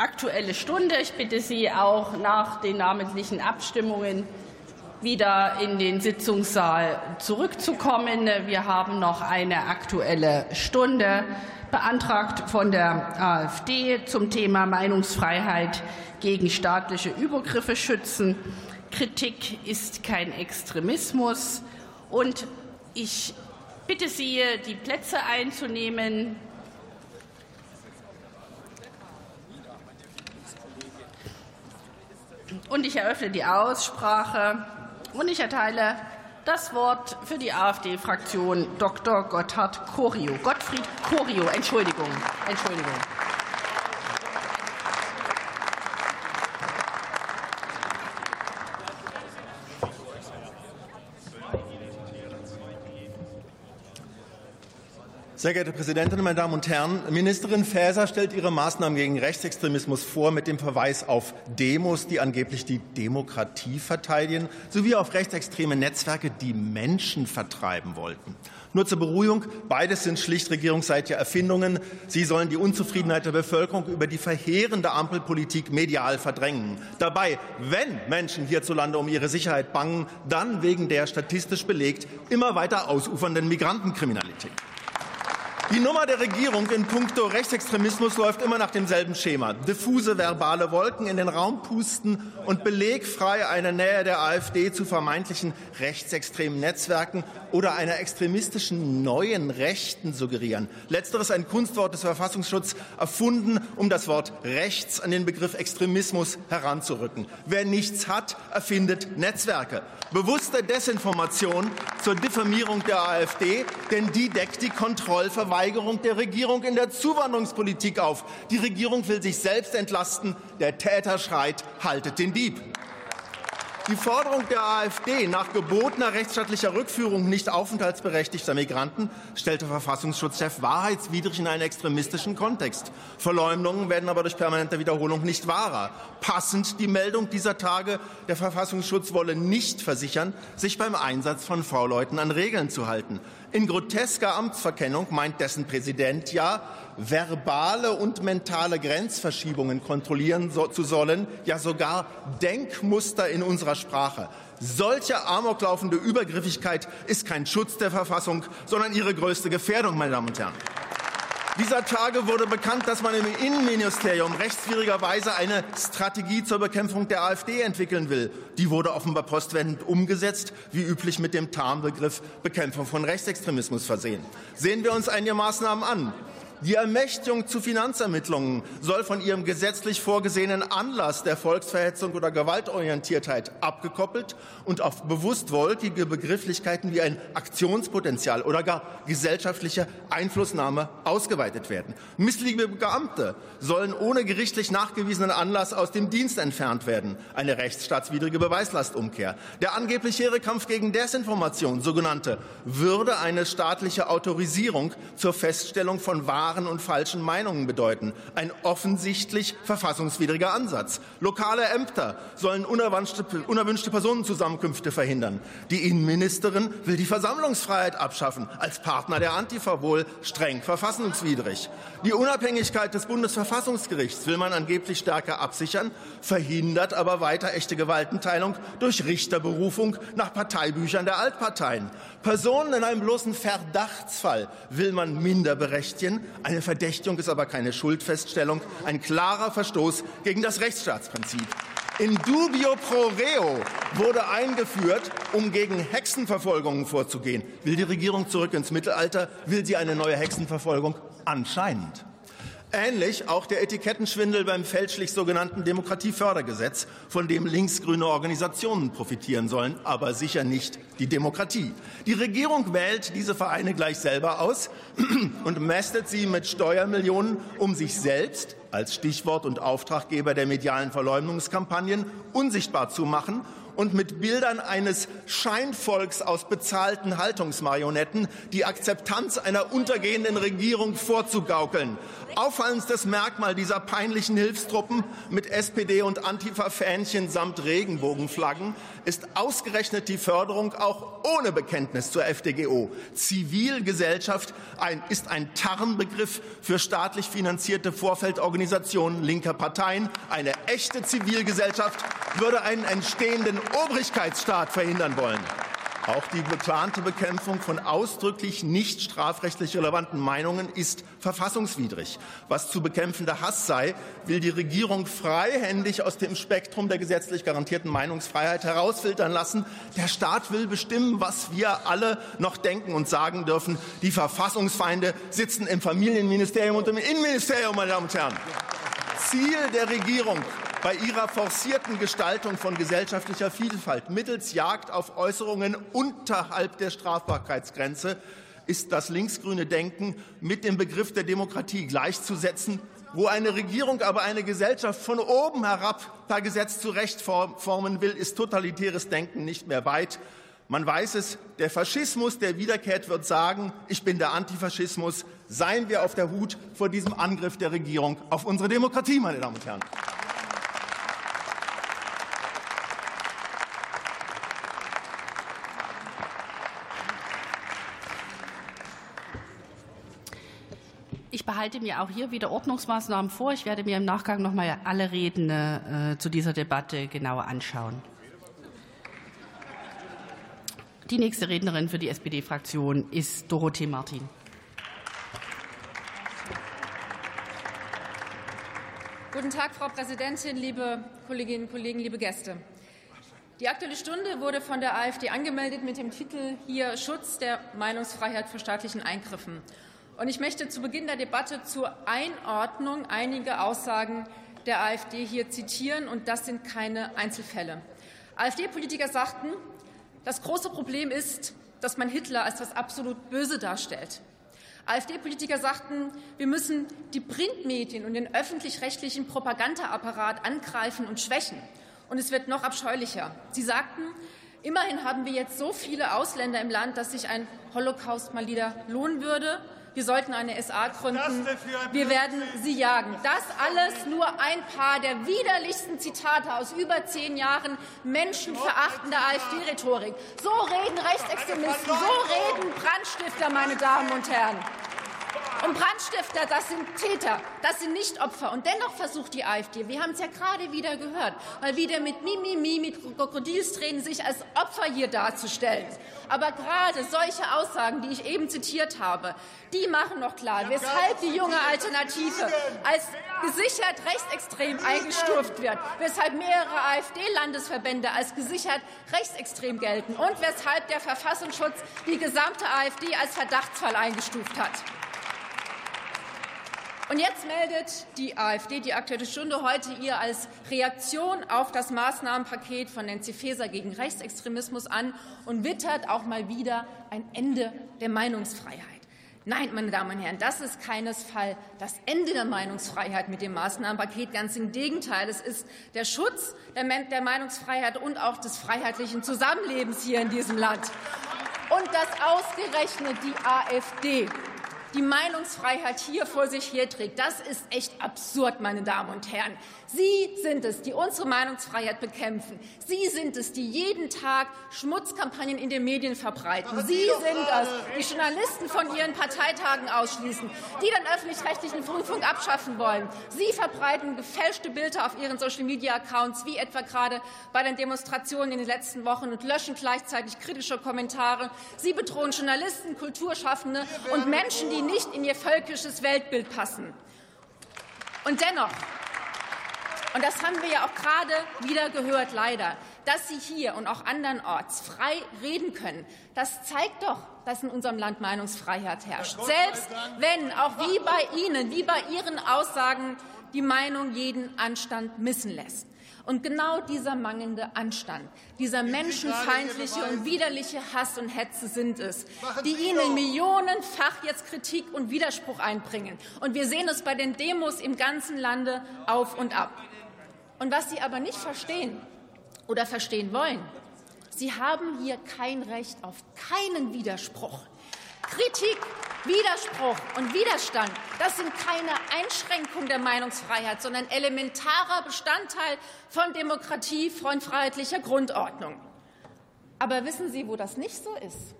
Aktuelle Stunde. Ich bitte Sie auch nach den namentlichen Abstimmungen wieder in den Sitzungssaal zurückzukommen. Wir haben noch eine Aktuelle Stunde beantragt von der AfD zum Thema Meinungsfreiheit gegen staatliche Übergriffe schützen. Kritik ist kein Extremismus. Und ich bitte Sie, die Plätze einzunehmen. Und ich eröffne die Aussprache und ich erteile das Wort für die AfD-Fraktion Dr. Gotthard Corio. Gottfried Corio, Entschuldigung. Entschuldigung. Sehr geehrte Präsidentin, meine Damen und Herren! Ministerin Faeser stellt ihre Maßnahmen gegen Rechtsextremismus vor mit dem Verweis auf Demos, die angeblich die Demokratie verteidigen, sowie auf rechtsextreme Netzwerke, die Menschen vertreiben wollten. Nur zur Beruhigung, beides sind schlicht regierungsseitige Erfindungen. Sie sollen die Unzufriedenheit der Bevölkerung über die verheerende Ampelpolitik medial verdrängen. Dabei, wenn Menschen hierzulande um ihre Sicherheit bangen, dann wegen der statistisch belegt immer weiter ausufernden Migrantenkriminalität. Die Nummer der Regierung in puncto Rechtsextremismus läuft immer nach demselben Schema. Diffuse verbale Wolken in den Raum pusten und belegfrei eine Nähe der AfD zu vermeintlichen rechtsextremen Netzwerken oder einer extremistischen neuen Rechten suggerieren. Letzteres ein Kunstwort des Verfassungsschutzes erfunden, um das Wort rechts an den Begriff Extremismus heranzurücken. Wer nichts hat, erfindet Netzwerke. Bewusste Desinformation zur Diffamierung der AfD, denn die deckt die Kontrollverwaltung Verweigerung der Regierung in der Zuwanderungspolitik auf. Die Regierung will sich selbst entlasten. Der Täter schreit, haltet den Dieb. Die Forderung der AfD nach gebotener rechtsstaatlicher Rückführung nicht aufenthaltsberechtigter Migranten stellte Verfassungsschutzchef wahrheitswidrig in einen extremistischen Kontext. Verleumdungen werden aber durch permanente Wiederholung nicht wahrer. Passend die Meldung dieser Tage, der Verfassungsschutz wolle nicht versichern, sich beim Einsatz von V-Leuten an Regeln zu halten. In grotesker Amtsverkennung meint dessen Präsident ja, verbale und mentale Grenzverschiebungen kontrollieren so, zu sollen, ja sogar Denkmuster in unserer Sprache. Solche amoklaufende Übergriffigkeit ist kein Schutz der Verfassung, sondern ihre größte Gefährdung, meine Damen und Herren. Dieser Tage wurde bekannt, dass man im Innenministerium rechtswidrigerweise eine Strategie zur Bekämpfung der AfD entwickeln will. Die wurde offenbar postwendend umgesetzt, wie üblich mit dem Tarnbegriff Bekämpfung von Rechtsextremismus versehen. Sehen wir uns einige Maßnahmen an. Die Ermächtigung zu Finanzermittlungen soll von ihrem gesetzlich vorgesehenen Anlass der Volksverhetzung oder Gewaltorientiertheit abgekoppelt und auf bewusst wolkige Begrifflichkeiten wie ein Aktionspotenzial oder gar gesellschaftliche Einflussnahme ausgeweitet werden. Missliebige Beamte sollen ohne gerichtlich nachgewiesenen Anlass aus dem Dienst entfernt werden. Eine rechtsstaatswidrige Beweislastumkehr. Der angeblich hehre Kampf gegen Desinformation, sogenannte, würde eine staatliche Autorisierung zur Feststellung von wahren wahren und falschen Meinungen bedeuten. Ein offensichtlich verfassungswidriger Ansatz. Lokale Ämter sollen unerwünschte Personenzusammenkünfte verhindern. Die Innenministerin will die Versammlungsfreiheit abschaffen. Als Partner der Antifa wohl streng verfassungswidrig. Die Unabhängigkeit des Bundesverfassungsgerichts will man angeblich stärker absichern, verhindert aber weiter echte Gewaltenteilung durch Richterberufung nach Parteibüchern der Altparteien. Personen in einem bloßen Verdachtsfall will man minder berechtigen, eine Verdächtigung ist aber keine Schuldfeststellung, ein klarer Verstoß gegen das Rechtsstaatsprinzip. In dubio pro reo wurde eingeführt, um gegen Hexenverfolgungen vorzugehen. Will die Regierung zurück ins Mittelalter? Will sie eine neue Hexenverfolgung? Anscheinend. Ähnlich auch der Etikettenschwindel beim fälschlich sogenannten Demokratiefördergesetz, von dem linksgrüne Organisationen profitieren sollen, aber sicher nicht die Demokratie. Die Regierung wählt diese Vereine gleich selber aus und mästet sie mit Steuermillionen, um sich selbst als Stichwort und Auftraggeber der medialen Verleumdungskampagnen unsichtbar zu machen und mit Bildern eines Scheinvolks aus bezahlten Haltungsmarionetten die Akzeptanz einer untergehenden Regierung vorzugaukeln. Auffallendstes Merkmal dieser peinlichen Hilfstruppen mit SPD und Antifa-Fähnchen samt Regenbogenflaggen ist ausgerechnet die Förderung auch ohne Bekenntnis zur FDGO. Zivilgesellschaft ist ein Tarnbegriff für staatlich finanzierte Vorfeldorganisationen linker Parteien. Eine echte Zivilgesellschaft würde einen entstehenden Obrigkeitsstaat verhindern wollen. Auch die geplante Bekämpfung von ausdrücklich nicht strafrechtlich relevanten Meinungen ist verfassungswidrig. Was zu bekämpfender Hass sei, will die Regierung freihändig aus dem Spektrum der gesetzlich garantierten Meinungsfreiheit herausfiltern lassen. Der Staat will bestimmen, was wir alle noch denken und sagen dürfen. Die Verfassungsfeinde sitzen im Familienministerium und im Innenministerium, meine Damen und Herren. Ziel der Regierung bei ihrer forcierten Gestaltung von gesellschaftlicher Vielfalt mittels Jagd auf Äußerungen unterhalb der Strafbarkeitsgrenze ist das linksgrüne Denken mit dem Begriff der Demokratie gleichzusetzen, wo eine Regierung aber eine Gesellschaft von oben herab per Gesetz zurechtformen will, ist totalitäres Denken nicht mehr weit. Man weiß es, der Faschismus, der wiederkehrt, wird sagen, ich bin der Antifaschismus. Seien wir auf der Hut vor diesem Angriff der Regierung auf unsere Demokratie, meine Damen und Herren. Ich behalte mir auch hier wieder Ordnungsmaßnahmen vor. Ich werde mir im Nachgang noch mal alle Reden äh, zu dieser Debatte genauer anschauen. Die nächste Rednerin für die SPD-Fraktion ist Dorothee Martin. Guten Tag, Frau Präsidentin, liebe Kolleginnen und Kollegen, liebe Gäste. Die Aktuelle Stunde wurde von der AfD angemeldet mit dem Titel hier Schutz der Meinungsfreiheit vor staatlichen Eingriffen. Und ich möchte zu Beginn der Debatte zur Einordnung einige Aussagen der AfD hier zitieren, und das sind keine Einzelfälle. AfD-Politiker sagten, das große Problem ist, dass man Hitler als das absolut Böse darstellt. AfD-Politiker sagten, wir müssen die Printmedien und den öffentlich-rechtlichen Propagandaapparat angreifen und schwächen. Und es wird noch abscheulicher. Sie sagten, immerhin haben wir jetzt so viele Ausländer im Land, dass sich ein Holocaust mal wieder lohnen würde. Wir sollten eine SA gründen. Wir werden sie jagen. Das alles nur ein paar der widerlichsten Zitate aus über zehn Jahren menschenverachtender AfD-Rhetorik. So reden Rechtsextremisten, so reden Brandstifter, meine Damen und Herren. Und Brandstifter, das sind Täter, das sind nicht Opfer. Und dennoch versucht die AfD, wir haben es ja gerade wieder gehört, mal wieder mit Mimimi, mit Krokodilstränen sich als Opfer hier darzustellen. Aber gerade solche Aussagen, die ich eben zitiert habe, die machen noch klar, weshalb die junge Alternative als gesichert rechtsextrem eingestuft wird, weshalb mehrere AfD-Landesverbände als gesichert rechtsextrem gelten und weshalb der Verfassungsschutz die gesamte AfD als Verdachtsfall eingestuft hat. Und jetzt meldet die AfD die Aktuelle Stunde heute ihr als Reaktion auf das Maßnahmenpaket von Nancy Faeser gegen Rechtsextremismus an und wittert auch mal wieder ein Ende der Meinungsfreiheit. Nein, meine Damen und Herren, das ist keinesfalls das Ende der Meinungsfreiheit mit dem Maßnahmenpaket. Ganz im Gegenteil, es ist der Schutz der Meinungsfreiheit und auch des freiheitlichen Zusammenlebens hier in diesem Land. Und dass ausgerechnet die AfD die Meinungsfreiheit hier vor sich herträgt. Das ist echt absurd, meine Damen und Herren. Sie sind es, die unsere Meinungsfreiheit bekämpfen. Sie sind es, die jeden Tag Schmutzkampagnen in den Medien verbreiten. Sie sind es, die Journalisten von ihren Parteitagen ausschließen, die den öffentlich-rechtlichen Rundfunk abschaffen wollen. Sie verbreiten gefälschte Bilder auf ihren Social-Media-Accounts, wie etwa gerade bei den Demonstrationen in den letzten Wochen und löschen gleichzeitig kritische Kommentare. Sie bedrohen Journalisten, Kulturschaffende und Menschen, die nicht in ihr völkisches Weltbild passen. Und dennoch und das haben wir ja auch gerade wieder gehört, leider, dass Sie hier und auch andernorts frei reden können. Das zeigt doch, dass in unserem Land Meinungsfreiheit herrscht. Selbst wenn, auch wie bei Ihnen, wie bei Ihren Aussagen, die Meinung jeden Anstand missen lässt. Und genau dieser mangelnde Anstand, dieser menschenfeindliche und widerliche Hass und Hetze sind es, die Ihnen millionenfach jetzt Kritik und Widerspruch einbringen. Und wir sehen es bei den Demos im ganzen Lande auf und ab. Und was Sie aber nicht verstehen oder verstehen wollen. Sie haben hier kein Recht auf keinen Widerspruch. Kritik, Widerspruch und Widerstand, das sind keine Einschränkung der Meinungsfreiheit, sondern elementarer Bestandteil von Demokratie, von freiheitlicher Grundordnung. Aber wissen Sie, wo das nicht so ist?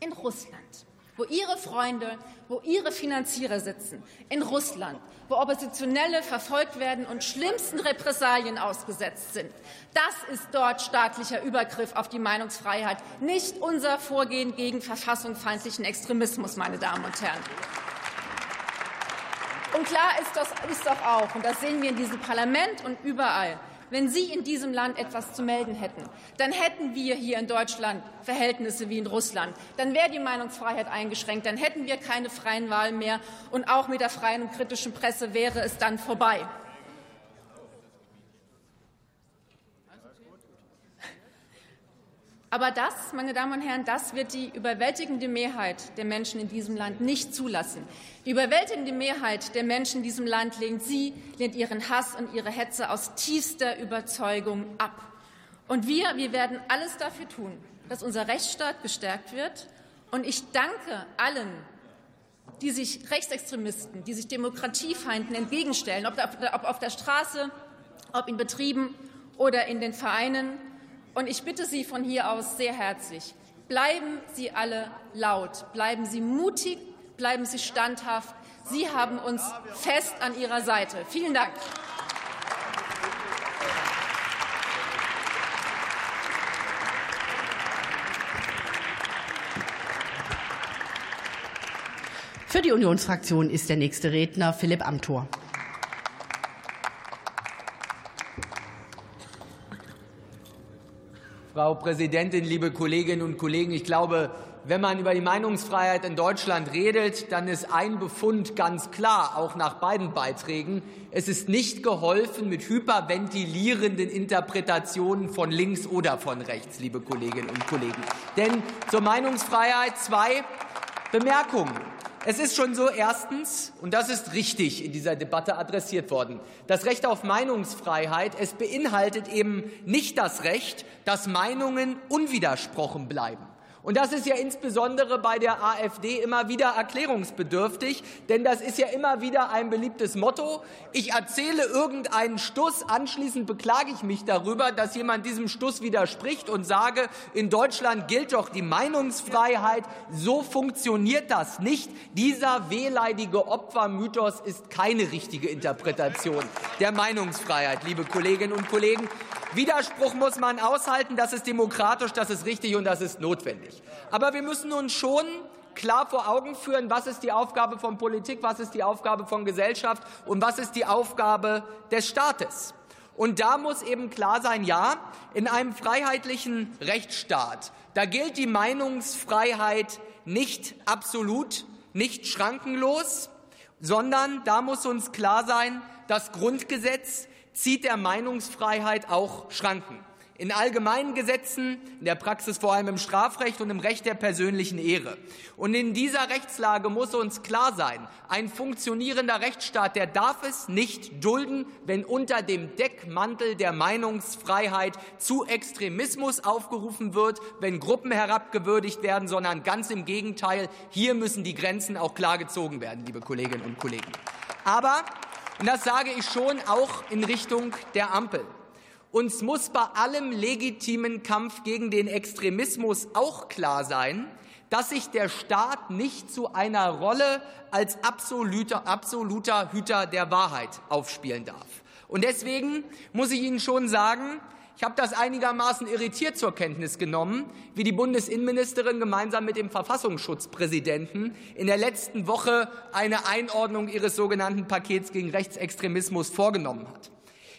In Russland wo ihre Freunde, wo ihre Finanzierer sitzen, in Russland, wo Oppositionelle verfolgt werden und schlimmsten Repressalien ausgesetzt sind. Das ist dort staatlicher Übergriff auf die Meinungsfreiheit, nicht unser Vorgehen gegen verfassungsfeindlichen Extremismus, meine Damen und Herren. Und klar ist, das, ist doch auch, und das sehen wir in diesem Parlament und überall, wenn Sie in diesem Land etwas zu melden hätten, dann hätten wir hier in Deutschland Verhältnisse wie in Russland. Dann wäre die Meinungsfreiheit eingeschränkt. Dann hätten wir keine freien Wahlen mehr. Und auch mit der freien und kritischen Presse wäre es dann vorbei. Aber das, meine Damen und Herren, das wird die überwältigende Mehrheit der Menschen in diesem Land nicht zulassen. Die überwältigende Mehrheit der Menschen in diesem Land lehnt sie, lehnt ihren Hass und ihre Hetze aus tiefster Überzeugung ab. Und wir, wir werden alles dafür tun, dass unser Rechtsstaat gestärkt wird. Und ich danke allen, die sich Rechtsextremisten, die sich Demokratiefeinden entgegenstellen, ob auf der Straße, ob in Betrieben oder in den Vereinen. Und ich bitte Sie von hier aus sehr herzlich, bleiben Sie alle laut, bleiben Sie mutig, bleiben Sie standhaft. Sie haben uns fest an Ihrer Seite. Vielen Dank. Für die Unionsfraktion ist der nächste Redner Philipp Amthor. Frau Präsidentin, liebe Kolleginnen und Kollegen! Ich glaube, wenn man über die Meinungsfreiheit in Deutschland redet, dann ist ein Befund ganz klar, auch nach beiden Beiträgen. Es ist nicht geholfen mit hyperventilierenden Interpretationen von links oder von rechts, liebe Kolleginnen und Kollegen. Denn zur Meinungsfreiheit zwei Bemerkungen. Es ist schon so, erstens, und das ist richtig in dieser Debatte adressiert worden, das Recht auf Meinungsfreiheit, es beinhaltet eben nicht das Recht, dass Meinungen unwidersprochen bleiben. Und das ist ja insbesondere bei der AfD immer wieder erklärungsbedürftig, denn das ist ja immer wieder ein beliebtes Motto. Ich erzähle irgendeinen Stuss, anschließend beklage ich mich darüber, dass jemand diesem Stuss widerspricht und sage, in Deutschland gilt doch die Meinungsfreiheit. So funktioniert das nicht. Dieser wehleidige Opfermythos ist keine richtige Interpretation der Meinungsfreiheit, liebe Kolleginnen und Kollegen. Widerspruch muss man aushalten, das ist demokratisch, das ist richtig und das ist notwendig. Aber wir müssen uns schon klar vor Augen führen, was ist die Aufgabe von Politik, was ist die Aufgabe von Gesellschaft und was ist die Aufgabe des Staates. Und da muss eben klar sein, ja, in einem freiheitlichen Rechtsstaat, da gilt die Meinungsfreiheit nicht absolut, nicht schrankenlos, sondern da muss uns klar sein, das Grundgesetz zieht der Meinungsfreiheit auch Schranken. In allgemeinen Gesetzen, in der Praxis vor allem im Strafrecht und im Recht der persönlichen Ehre. Und in dieser Rechtslage muss uns klar sein, ein funktionierender Rechtsstaat, der darf es nicht dulden, wenn unter dem Deckmantel der Meinungsfreiheit zu Extremismus aufgerufen wird, wenn Gruppen herabgewürdigt werden, sondern ganz im Gegenteil, hier müssen die Grenzen auch klar gezogen werden, liebe Kolleginnen und Kollegen. Aber und das sage ich schon auch in Richtung der Ampel. Uns muss bei allem legitimen Kampf gegen den Extremismus auch klar sein, dass sich der Staat nicht zu einer Rolle als absoluter, absoluter Hüter der Wahrheit aufspielen darf. Und deswegen muss ich Ihnen schon sagen, ich habe das einigermaßen irritiert zur Kenntnis genommen, wie die Bundesinnenministerin gemeinsam mit dem Verfassungsschutzpräsidenten in der letzten Woche eine Einordnung ihres sogenannten Pakets gegen Rechtsextremismus vorgenommen hat.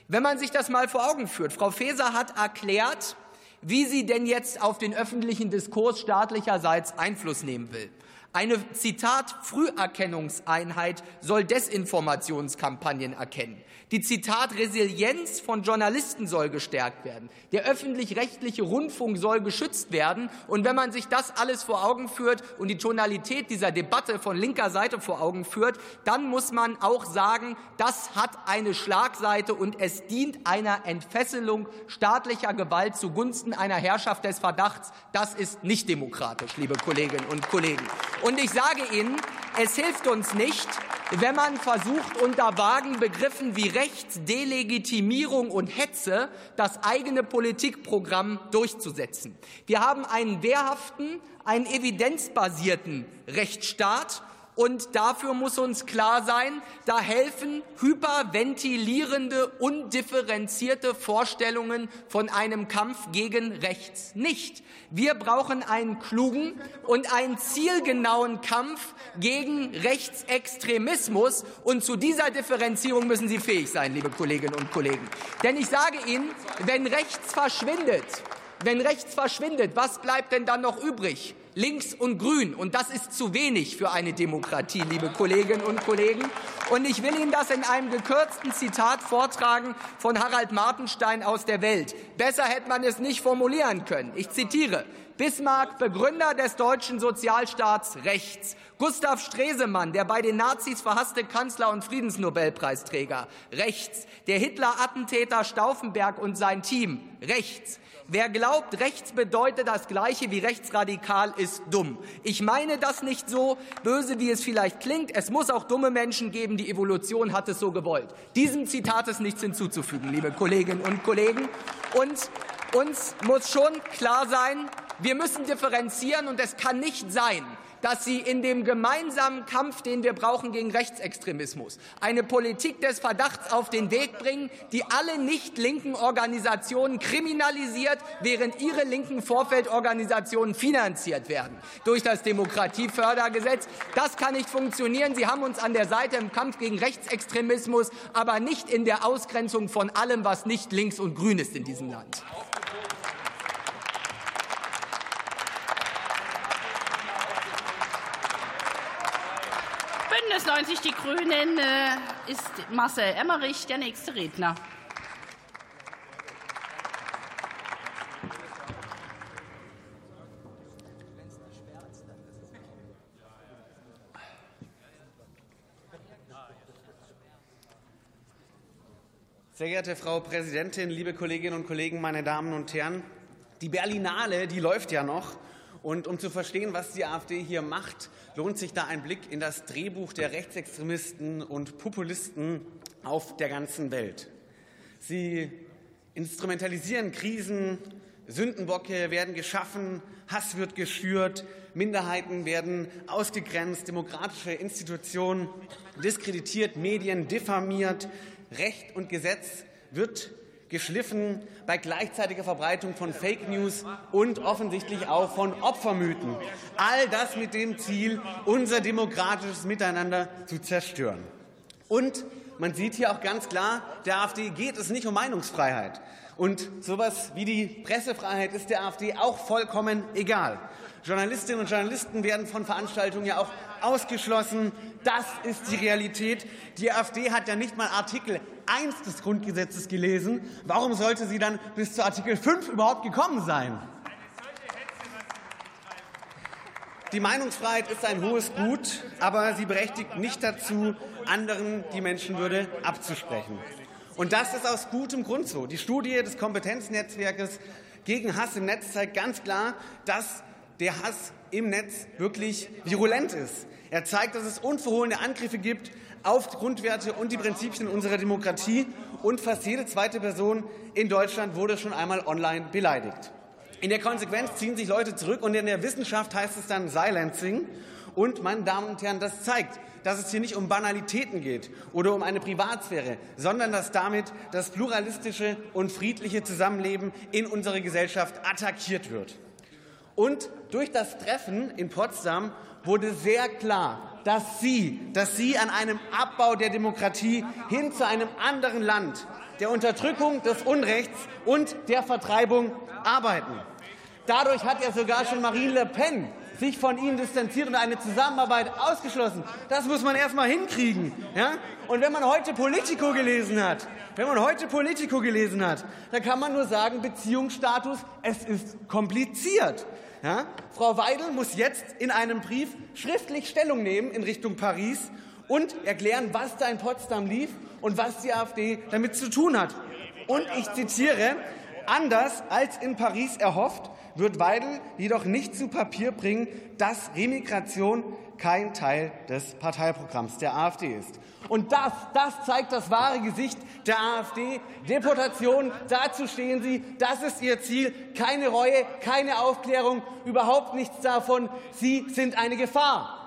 Wenn man sich das mal vor Augen führt, Frau Faeser hat erklärt, wie sie denn jetzt auf den öffentlichen Diskurs staatlicherseits Einfluss nehmen will. Eine Zitat Früherkennungseinheit soll Desinformationskampagnen erkennen. Die Zitat Resilienz von Journalisten soll gestärkt werden. Der öffentlich-rechtliche Rundfunk soll geschützt werden. Und wenn man sich das alles vor Augen führt und die Tonalität dieser Debatte von linker Seite vor Augen führt, dann muss man auch sagen, das hat eine Schlagseite und es dient einer Entfesselung staatlicher Gewalt zugunsten einer Herrschaft des Verdachts. Das ist nicht demokratisch, liebe Kolleginnen und Kollegen. Und ich sage Ihnen, es hilft uns nicht, wenn man versucht, unter vagen Begriffen wie Rechtsdelegitimierung und Hetze das eigene Politikprogramm durchzusetzen. Wir haben einen wehrhaften, einen evidenzbasierten Rechtsstaat und dafür muss uns klar sein, da helfen hyperventilierende, undifferenzierte Vorstellungen von einem Kampf gegen rechts nicht. Wir brauchen einen klugen und einen zielgenauen Kampf gegen Rechtsextremismus. Und zu dieser Differenzierung müssen Sie fähig sein, liebe Kolleginnen und Kollegen. Denn ich sage Ihnen, wenn rechts verschwindet, wenn rechts verschwindet, was bleibt denn dann noch übrig? Links und grün. Und das ist zu wenig für eine Demokratie, liebe Kolleginnen und Kollegen. Und ich will Ihnen das in einem gekürzten Zitat vortragen von Harald Martenstein aus der Welt. Besser hätte man es nicht formulieren können. Ich zitiere. Bismarck, Begründer des deutschen Sozialstaats rechts. Gustav Stresemann, der bei den Nazis verhasste Kanzler und Friedensnobelpreisträger rechts. Der Hitler-Attentäter Stauffenberg und sein Team rechts. Wer glaubt, rechts bedeutet das Gleiche wie rechtsradikal, ist dumm. Ich meine das nicht so böse, wie es vielleicht klingt. Es muss auch dumme Menschen geben. Die Evolution hat es so gewollt. Diesem Zitat ist nichts hinzuzufügen, liebe Kolleginnen und Kollegen. Und uns muss schon klar sein, wir müssen differenzieren und es kann nicht sein, dass Sie in dem gemeinsamen Kampf, den wir brauchen gegen Rechtsextremismus, eine Politik des Verdachts auf den Weg bringen, die alle nicht linken Organisationen kriminalisiert, während ihre linken Vorfeldorganisationen finanziert werden durch das Demokratiefördergesetz. Das kann nicht funktionieren. Sie haben uns an der Seite im Kampf gegen Rechtsextremismus, aber nicht in der Ausgrenzung von allem, was nicht links und grün ist in diesem Land. Bündnis 90 Die Grünen äh, ist Marcel Emmerich der nächste Redner. Sehr geehrte Frau Präsidentin, liebe Kolleginnen und Kollegen, meine Damen und Herren! Die Berlinale, die läuft ja noch. Und um zu verstehen, was die AfD hier macht, lohnt sich da ein Blick in das Drehbuch der Rechtsextremisten und Populisten auf der ganzen Welt. Sie instrumentalisieren Krisen, Sündenbocke werden geschaffen, Hass wird geschürt, Minderheiten werden ausgegrenzt, demokratische Institutionen diskreditiert, Medien diffamiert, Recht und Gesetz wird geschliffen bei gleichzeitiger Verbreitung von Fake News und offensichtlich auch von Opfermythen. All das mit dem Ziel, unser demokratisches Miteinander zu zerstören. Und man sieht hier auch ganz klar, der AfD geht es nicht um Meinungsfreiheit. Und sowas wie die Pressefreiheit ist der AfD auch vollkommen egal. Journalistinnen und Journalisten werden von Veranstaltungen ja auch ausgeschlossen. Das ist die Realität. Die AfD hat ja nicht mal Artikel 1 des Grundgesetzes gelesen. Warum sollte sie dann bis zu Artikel 5 überhaupt gekommen sein? Die Meinungsfreiheit ist ein hohes Gut, aber sie berechtigt nicht dazu, anderen die Menschenwürde abzusprechen. Und das ist aus gutem Grund so. Die Studie des Kompetenznetzwerkes gegen Hass im Netz zeigt ganz klar, dass der Hass im Netz wirklich virulent ist. Er zeigt, dass es unverhohlene Angriffe gibt auf Grundwerte und die Prinzipien unserer Demokratie. Und fast jede zweite Person in Deutschland wurde schon einmal online beleidigt. In der Konsequenz ziehen sich Leute zurück und in der Wissenschaft heißt es dann Silencing. Und, meine Damen und Herren, das zeigt, dass es hier nicht um Banalitäten geht oder um eine Privatsphäre, sondern dass damit das pluralistische und friedliche Zusammenleben in unserer Gesellschaft attackiert wird. Und durch das Treffen in Potsdam wurde sehr klar, dass Sie, dass Sie an einem Abbau der Demokratie hin zu einem anderen Land, der Unterdrückung des Unrechts und der Vertreibung arbeiten. Dadurch hat ja sogar schon Marine Le Pen sich von ihnen distanziert und eine Zusammenarbeit ausgeschlossen. Das muss man erst mal hinkriegen. Ja? Und wenn man heute Politico gelesen hat, wenn man heute Politico gelesen hat, dann kann man nur sagen, Beziehungsstatus, es ist kompliziert. Ja? Frau Weidel muss jetzt in einem Brief schriftlich Stellung nehmen in Richtung Paris und erklären, was da in Potsdam lief und was die AfD damit zu tun hat. Und ich zitiere, anders als in Paris erhofft, wird Weidel jedoch nicht zu Papier bringen, dass Remigration kein Teil des Parteiprogramms der AfD ist. Und das, das zeigt das wahre Gesicht der AfD. Deportation, dazu stehen sie. Das ist ihr Ziel. Keine Reue, keine Aufklärung, überhaupt nichts davon. Sie sind eine Gefahr.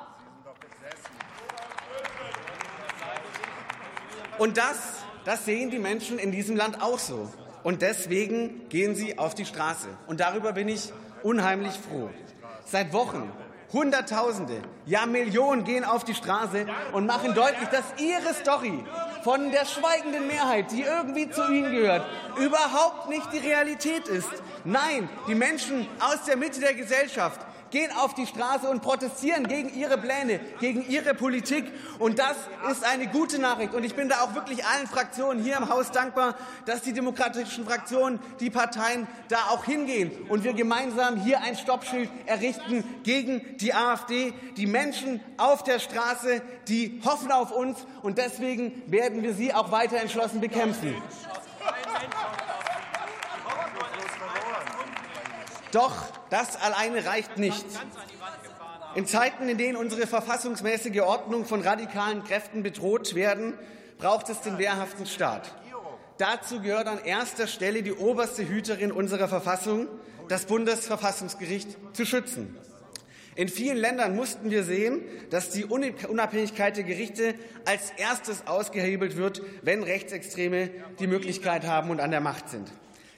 Und das, das sehen die Menschen in diesem Land auch so. Und deswegen gehen sie auf die Straße. Und darüber bin ich unheimlich froh. Seit Wochen Hunderttausende, ja Millionen gehen auf die Straße und machen deutlich, dass ihre Story von der schweigenden Mehrheit, die irgendwie zu ihnen gehört, überhaupt nicht die Realität ist. Nein, die Menschen aus der Mitte der Gesellschaft, gehen auf die Straße und protestieren gegen ihre Pläne, gegen ihre Politik. Und das ist eine gute Nachricht. Und ich bin da auch wirklich allen Fraktionen hier im Haus dankbar, dass die demokratischen Fraktionen, die Parteien da auch hingehen und wir gemeinsam hier ein Stoppschild errichten gegen die AfD. Die Menschen auf der Straße, die hoffen auf uns und deswegen werden wir sie auch weiter entschlossen bekämpfen. Doch das alleine reicht nicht. In Zeiten, in denen unsere verfassungsmäßige Ordnung von radikalen Kräften bedroht werden, braucht es den wehrhaften Staat. Dazu gehört an erster Stelle die oberste Hüterin unserer Verfassung, das Bundesverfassungsgericht, zu schützen. In vielen Ländern mussten wir sehen, dass die Unabhängigkeit der Gerichte als erstes ausgehebelt wird, wenn Rechtsextreme die Möglichkeit haben und an der Macht sind.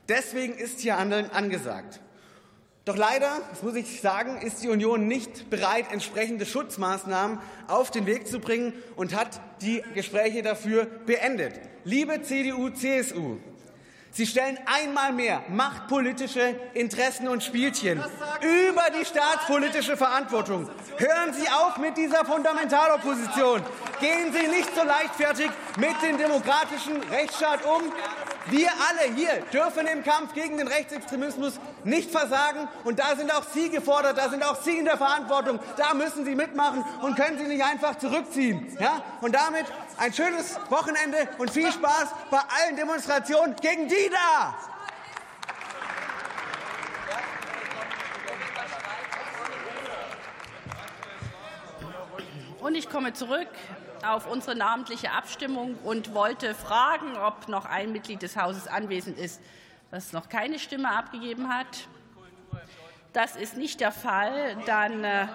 Deswegen ist hier Handeln angesagt. Doch leider, das muss ich sagen, ist die Union nicht bereit, entsprechende Schutzmaßnahmen auf den Weg zu bringen und hat die Gespräche dafür beendet. Liebe CDU, CSU, Sie stellen einmal mehr machtpolitische Interessen und Spielchen über die staatspolitische Verantwortung. Hören Sie auf mit dieser Fundamentalopposition. Gehen Sie nicht so leichtfertig mit dem demokratischen Rechtsstaat um. Wir alle hier dürfen im Kampf gegen den Rechtsextremismus nicht versagen. Und da sind auch Sie gefordert, da sind auch Sie in der Verantwortung. Da müssen Sie mitmachen und können Sie nicht einfach zurückziehen. Ja? Und damit ein schönes Wochenende und viel Spaß bei allen Demonstrationen gegen die da. Und ich komme zurück auf unsere namentliche Abstimmung und wollte fragen, ob noch ein Mitglied des Hauses anwesend ist, das noch keine Stimme abgegeben hat. Das ist nicht der Fall. Dann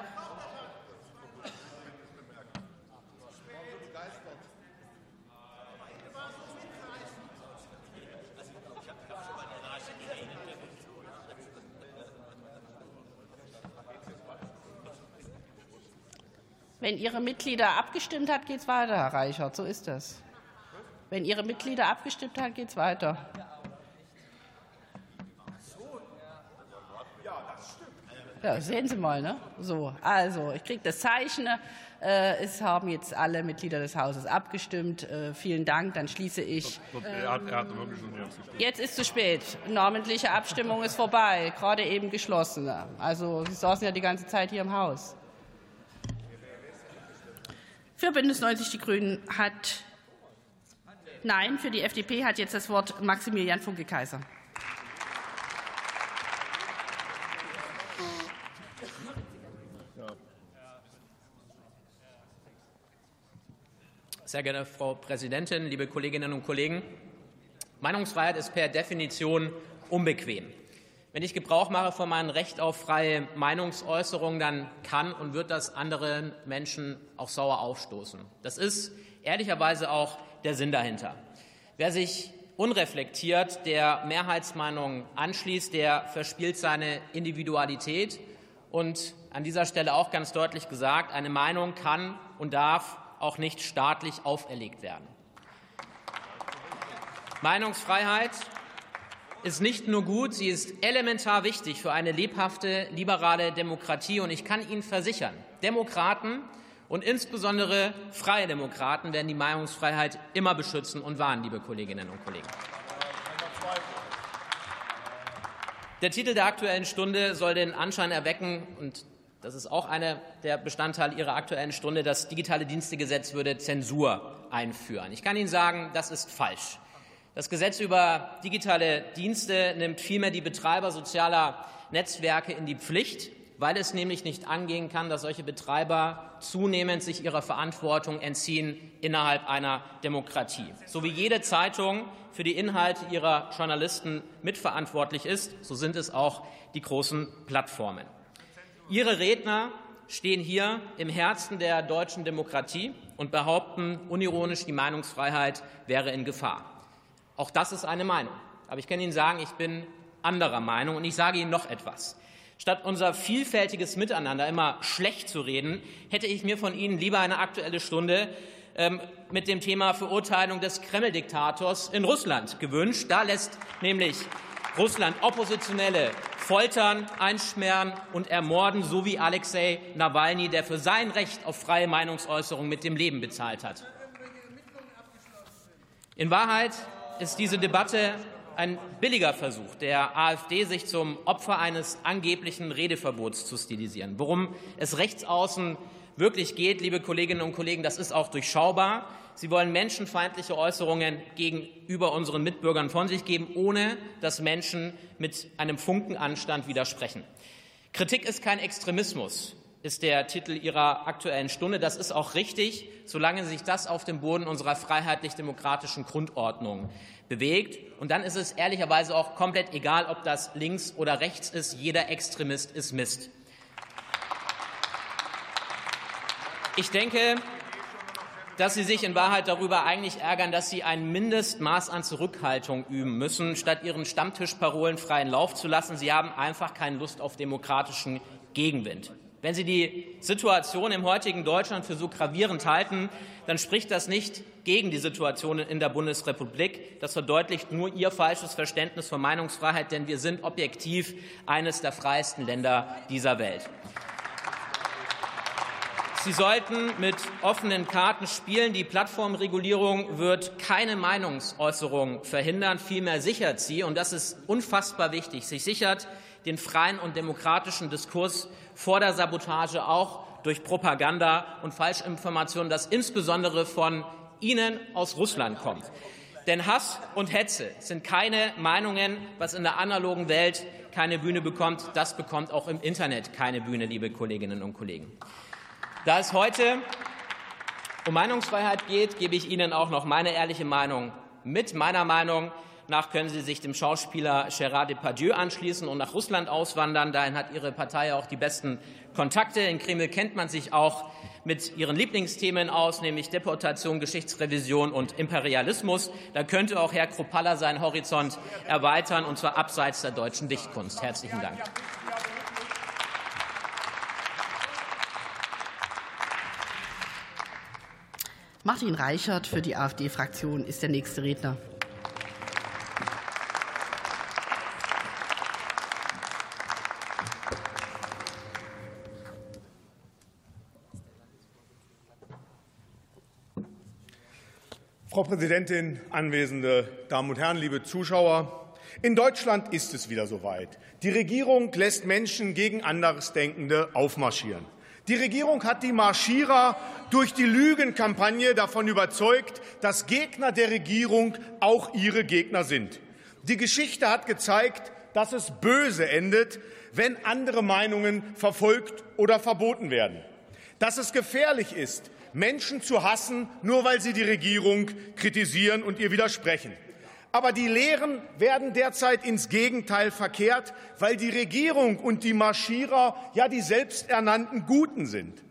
Wenn Ihre Mitglieder abgestimmt hat, geht es weiter, Herr Reichert. So ist das. Wenn Ihre Mitglieder abgestimmt haben, geht es weiter. Ja, sehen Sie mal, ne? So, also, ich kriege das Zeichen. Äh, es haben jetzt alle Mitglieder des Hauses abgestimmt. Äh, vielen Dank. Dann schließe ich. Er hat, er hat jetzt ist zu spät. Namentliche Abstimmung ist vorbei. Gerade eben geschlossen. Also, Sie saßen ja die ganze Zeit hier im Haus. Für Bündnis 90 Die Grünen hat Nein, für die FDP hat jetzt das Wort Maximilian Funke-Kaiser. Sehr geehrte Frau Präsidentin, liebe Kolleginnen und Kollegen! Meinungsfreiheit ist per Definition unbequem. Wenn ich Gebrauch mache von meinem Recht auf freie Meinungsäußerung, dann kann und wird das anderen Menschen auch sauer aufstoßen. Das ist ehrlicherweise auch der Sinn dahinter. Wer sich unreflektiert der Mehrheitsmeinung anschließt, der verspielt seine Individualität. Und an dieser Stelle auch ganz deutlich gesagt, eine Meinung kann und darf auch nicht staatlich auferlegt werden. Meinungsfreiheit ist nicht nur gut, sie ist elementar wichtig für eine lebhafte, liberale Demokratie. Und ich kann Ihnen versichern, Demokraten und insbesondere freie Demokraten werden die Meinungsfreiheit immer beschützen und wahren, liebe Kolleginnen und Kollegen. Der Titel der Aktuellen Stunde soll den Anschein erwecken, und das ist auch einer der Bestandteile Ihrer Aktuellen Stunde, das digitale Dienstegesetz würde Zensur einführen. Ich kann Ihnen sagen, das ist falsch. Das Gesetz über digitale Dienste nimmt vielmehr die Betreiber sozialer Netzwerke in die Pflicht, weil es nämlich nicht angehen kann, dass solche Betreiber zunehmend sich ihrer Verantwortung entziehen innerhalb einer Demokratie. So wie jede Zeitung für die Inhalte ihrer Journalisten mitverantwortlich ist, so sind es auch die großen Plattformen. Ihre Redner stehen hier im Herzen der deutschen Demokratie und behaupten unironisch, die Meinungsfreiheit wäre in Gefahr. Auch das ist eine Meinung. Aber ich kann Ihnen sagen, ich bin anderer Meinung und ich sage Ihnen noch etwas. Statt unser vielfältiges Miteinander immer schlecht zu reden, hätte ich mir von Ihnen lieber eine aktuelle Stunde ähm, mit dem Thema Verurteilung des Kreml-Diktators in Russland gewünscht. Da lässt nämlich Russland Oppositionelle foltern, einsperren und ermorden, so wie Alexei Nawalny, der für sein Recht auf freie Meinungsäußerung mit dem Leben bezahlt hat. In Wahrheit ist diese Debatte ein billiger Versuch der AfD, sich zum Opfer eines angeblichen Redeverbots zu stilisieren. Worum es rechtsaußen wirklich geht, liebe Kolleginnen und Kollegen, das ist auch durchschaubar. Sie wollen menschenfeindliche Äußerungen gegenüber unseren Mitbürgern von sich geben, ohne dass Menschen mit einem Funkenanstand widersprechen. Kritik ist kein Extremismus ist der Titel Ihrer Aktuellen Stunde. Das ist auch richtig, solange sich das auf dem Boden unserer freiheitlich-demokratischen Grundordnung bewegt. Und dann ist es ehrlicherweise auch komplett egal, ob das links oder rechts ist. Jeder Extremist ist Mist. Ich denke, dass Sie sich in Wahrheit darüber eigentlich ärgern, dass Sie ein Mindestmaß an Zurückhaltung üben müssen, statt Ihren Stammtischparolen freien Lauf zu lassen. Sie haben einfach keine Lust auf demokratischen Gegenwind. Wenn Sie die Situation im heutigen Deutschland für so gravierend halten, dann spricht das nicht gegen die Situation in der Bundesrepublik. Das verdeutlicht nur Ihr falsches Verständnis von Meinungsfreiheit, denn wir sind objektiv eines der freiesten Länder dieser Welt. Sie sollten mit offenen Karten spielen. Die Plattformregulierung wird keine Meinungsäußerung verhindern, vielmehr sichert sie, und das ist unfassbar wichtig, sie sichert den freien und demokratischen Diskurs vor der Sabotage auch durch Propaganda und Falschinformationen, das insbesondere von Ihnen aus Russland kommt. Denn Hass und Hetze sind keine Meinungen, was in der analogen Welt keine Bühne bekommt. Das bekommt auch im Internet keine Bühne, liebe Kolleginnen und Kollegen. Da es heute um Meinungsfreiheit geht, gebe ich Ihnen auch noch meine ehrliche Meinung mit. Meiner Meinung nach können Sie sich dem Schauspieler Gérard Depardieu anschließen und nach Russland auswandern. Dahin hat Ihre Partei auch die besten Kontakte. In Kreml kennt man sich auch mit ihren Lieblingsthemen aus, nämlich Deportation, Geschichtsrevision und Imperialismus. Da könnte auch Herr Kropalla seinen Horizont erweitern, und zwar abseits der deutschen Dichtkunst. Herzlichen Dank. Martin Reichert für die AfD-Fraktion ist der nächste Redner. Frau Präsidentin, anwesende Damen und Herren, liebe Zuschauer! In Deutschland ist es wieder soweit. Die Regierung lässt Menschen gegen Andersdenkende aufmarschieren. Die Regierung hat die Marschierer durch die Lügenkampagne davon überzeugt, dass Gegner der Regierung auch ihre Gegner sind. Die Geschichte hat gezeigt, dass es böse endet, wenn andere Meinungen verfolgt oder verboten werden. Dass es gefährlich ist, Menschen zu hassen, nur weil sie die Regierung kritisieren und ihr widersprechen. Aber die Lehren werden derzeit ins Gegenteil verkehrt, weil die Regierung und die Marschierer ja die selbsternannten Guten sind.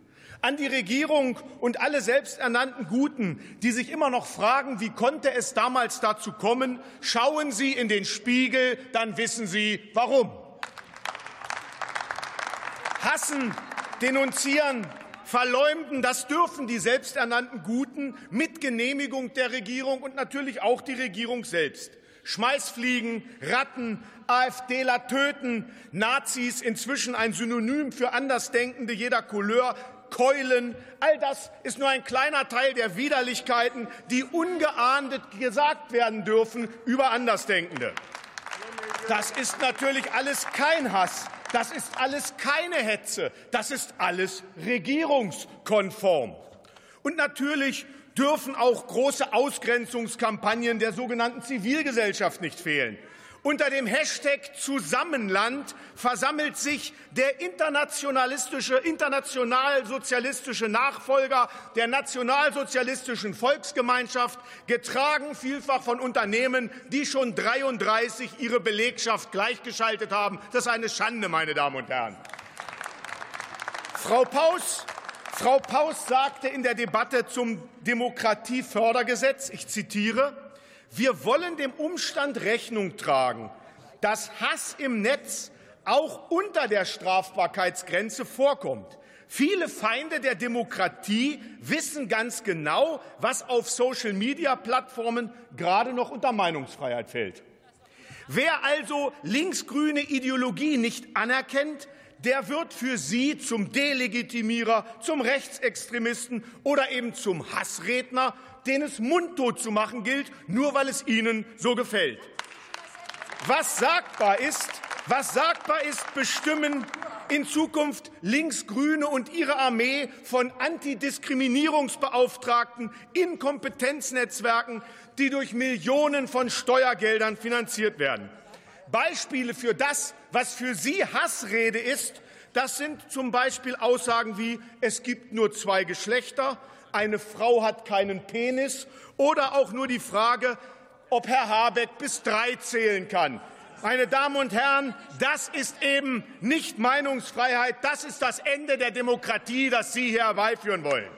An die Regierung und alle selbsternannten Guten, die sich immer noch fragen, wie konnte es damals dazu kommen, schauen Sie in den Spiegel, dann wissen Sie warum. Hassen, denunzieren, verleumden, das dürfen die selbsternannten Guten mit Genehmigung der Regierung und natürlich auch die Regierung selbst. Schmeißfliegen, Ratten, AfDler töten, Nazis inzwischen ein Synonym für Andersdenkende jeder Couleur, Keulen. All das ist nur ein kleiner Teil der Widerlichkeiten, die ungeahndet gesagt werden dürfen über Andersdenkende. Das ist natürlich alles kein Hass. Das ist alles keine Hetze. Das ist alles regierungskonform. Und natürlich dürfen auch große Ausgrenzungskampagnen der sogenannten Zivilgesellschaft nicht fehlen. Unter dem Hashtag Zusammenland versammelt sich der internationalistische, internationalsozialistische Nachfolger der nationalsozialistischen Volksgemeinschaft, getragen vielfach von Unternehmen, die schon 33 ihre Belegschaft gleichgeschaltet haben. Das ist eine Schande, meine Damen und Herren. Frau Paus Frau Paus sagte in der Debatte zum Demokratiefördergesetz, ich zitiere, wir wollen dem Umstand Rechnung tragen, dass Hass im Netz auch unter der Strafbarkeitsgrenze vorkommt. Viele Feinde der Demokratie wissen ganz genau, was auf Social-Media-Plattformen gerade noch unter Meinungsfreiheit fällt. Wer also linksgrüne Ideologie nicht anerkennt, der wird für Sie zum Delegitimierer, zum Rechtsextremisten oder eben zum Hassredner, den es mundtot zu machen gilt, nur weil es Ihnen so gefällt. Was sagbar ist, was sagbar ist, bestimmen in Zukunft Linksgrüne und ihre Armee von Antidiskriminierungsbeauftragten in Kompetenznetzwerken, die durch Millionen von Steuergeldern finanziert werden. Beispiele für das, was für Sie Hassrede ist, das sind zum Beispiel Aussagen wie es gibt nur zwei Geschlechter, eine Frau hat keinen Penis oder auch nur die Frage, ob Herr Habeck bis drei zählen kann. Meine Damen und Herren, das ist eben nicht Meinungsfreiheit, das ist das Ende der Demokratie, das Sie hier herbeiführen wollen.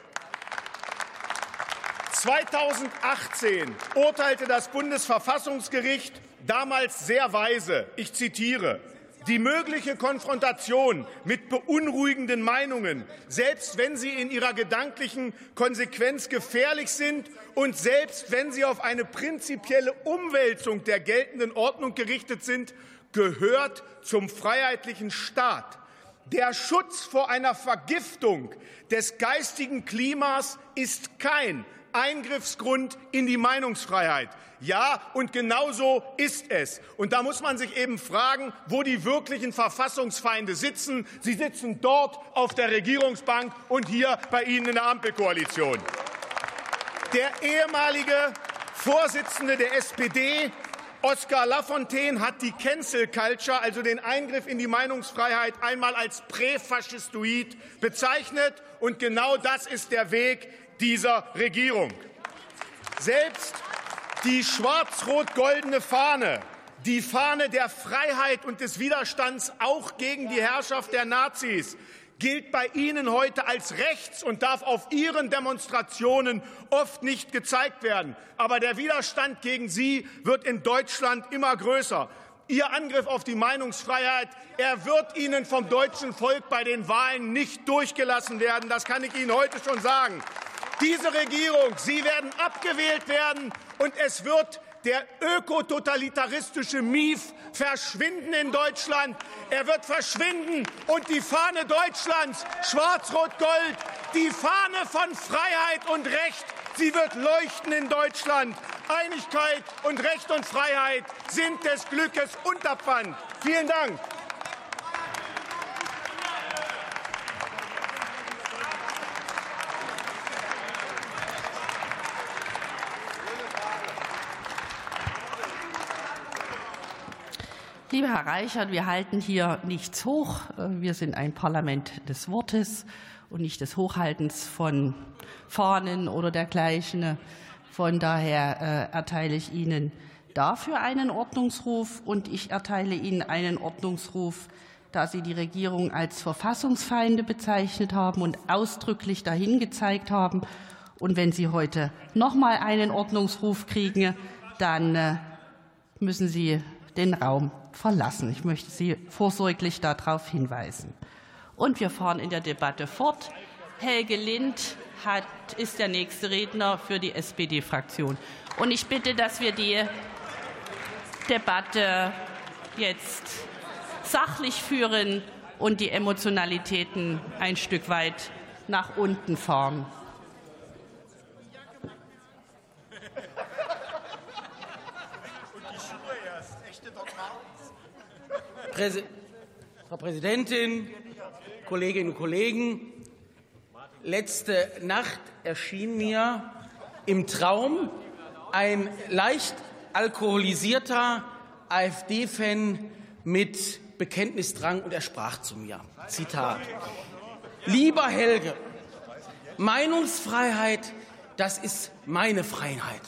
2018 urteilte das Bundesverfassungsgericht damals sehr weise, ich zitiere, die mögliche Konfrontation mit beunruhigenden Meinungen, selbst wenn sie in ihrer gedanklichen Konsequenz gefährlich sind und selbst wenn sie auf eine prinzipielle Umwälzung der geltenden Ordnung gerichtet sind, gehört zum freiheitlichen Staat. Der Schutz vor einer Vergiftung des geistigen Klimas ist kein Eingriffsgrund in die Meinungsfreiheit. Ja, und genau so ist es. Und da muss man sich eben fragen, wo die wirklichen Verfassungsfeinde sitzen. Sie sitzen dort auf der Regierungsbank und hier bei Ihnen in der Ampelkoalition. Der ehemalige Vorsitzende der SPD, Oskar Lafontaine, hat die Cancel Culture, also den Eingriff in die Meinungsfreiheit, einmal als präfaschistoid bezeichnet. Und genau das ist der Weg dieser Regierung. Selbst die schwarz-rot-goldene Fahne, die Fahne der Freiheit und des Widerstands auch gegen die Herrschaft der Nazis, gilt bei Ihnen heute als rechts und darf auf Ihren Demonstrationen oft nicht gezeigt werden. Aber der Widerstand gegen Sie wird in Deutschland immer größer. Ihr Angriff auf die Meinungsfreiheit, er wird Ihnen vom deutschen Volk bei den Wahlen nicht durchgelassen werden. Das kann ich Ihnen heute schon sagen. Diese Regierung, Sie werden abgewählt werden und es wird der ökototalitaristische Mief verschwinden in Deutschland. Er wird verschwinden und die Fahne Deutschlands, schwarz-rot-gold, die Fahne von Freiheit und Recht, sie wird leuchten in Deutschland. Einigkeit und Recht und Freiheit sind des Glückes Unterpfand. Vielen Dank. Lieber Herr Reichert, wir halten hier nichts hoch. Wir sind ein Parlament des Wortes und nicht des Hochhaltens von Fahnen oder dergleichen. Von daher äh, erteile ich Ihnen dafür einen Ordnungsruf und ich erteile Ihnen einen Ordnungsruf, da Sie die Regierung als Verfassungsfeinde bezeichnet haben und ausdrücklich dahin gezeigt haben. Und wenn Sie heute noch mal einen Ordnungsruf kriegen, dann äh, müssen Sie den Raum verlassen. Ich möchte Sie vorsorglich darauf hinweisen. Und wir fahren in der Debatte fort. Helge Lind hat, ist der nächste Redner für die SPD-Fraktion. Und ich bitte, dass wir die Debatte jetzt sachlich führen und die Emotionalitäten ein Stück weit nach unten fahren. Präsi Frau Präsidentin, Kolleginnen und Kollegen! Letzte Nacht erschien mir im Traum ein leicht alkoholisierter AfD-Fan mit Bekenntnisdrang und er sprach zu mir. Zitat. Lieber Helge, Meinungsfreiheit, das ist meine Freiheit.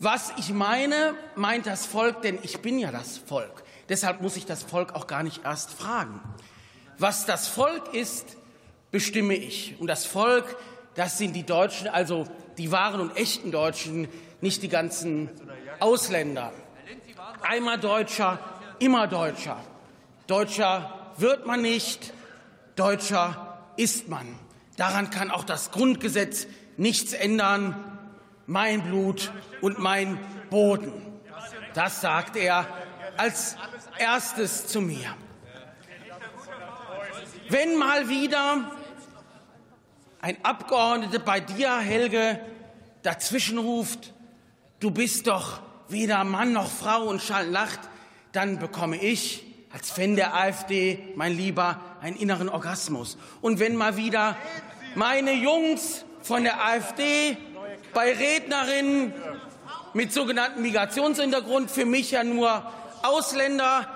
Was ich meine, meint das Volk, denn ich bin ja das Volk. Deshalb muss ich das Volk auch gar nicht erst fragen. Was das Volk ist, bestimme ich. Und das Volk, das sind die Deutschen, also die wahren und echten Deutschen, nicht die ganzen Ausländer. Einmal Deutscher, immer Deutscher. Deutscher wird man nicht, Deutscher ist man. Daran kann auch das Grundgesetz nichts ändern. Mein Blut und mein Boden. Das sagt er als erstes zu mir. Wenn mal wieder ein Abgeordneter bei dir, Helge, dazwischen ruft, du bist doch weder Mann noch Frau und Schall lacht, dann bekomme ich als Fan der AfD, mein Lieber, einen inneren Orgasmus. Und wenn mal wieder meine Jungs von der AfD bei Rednerinnen mit sogenanntem Migrationshintergrund, für mich ja nur Ausländer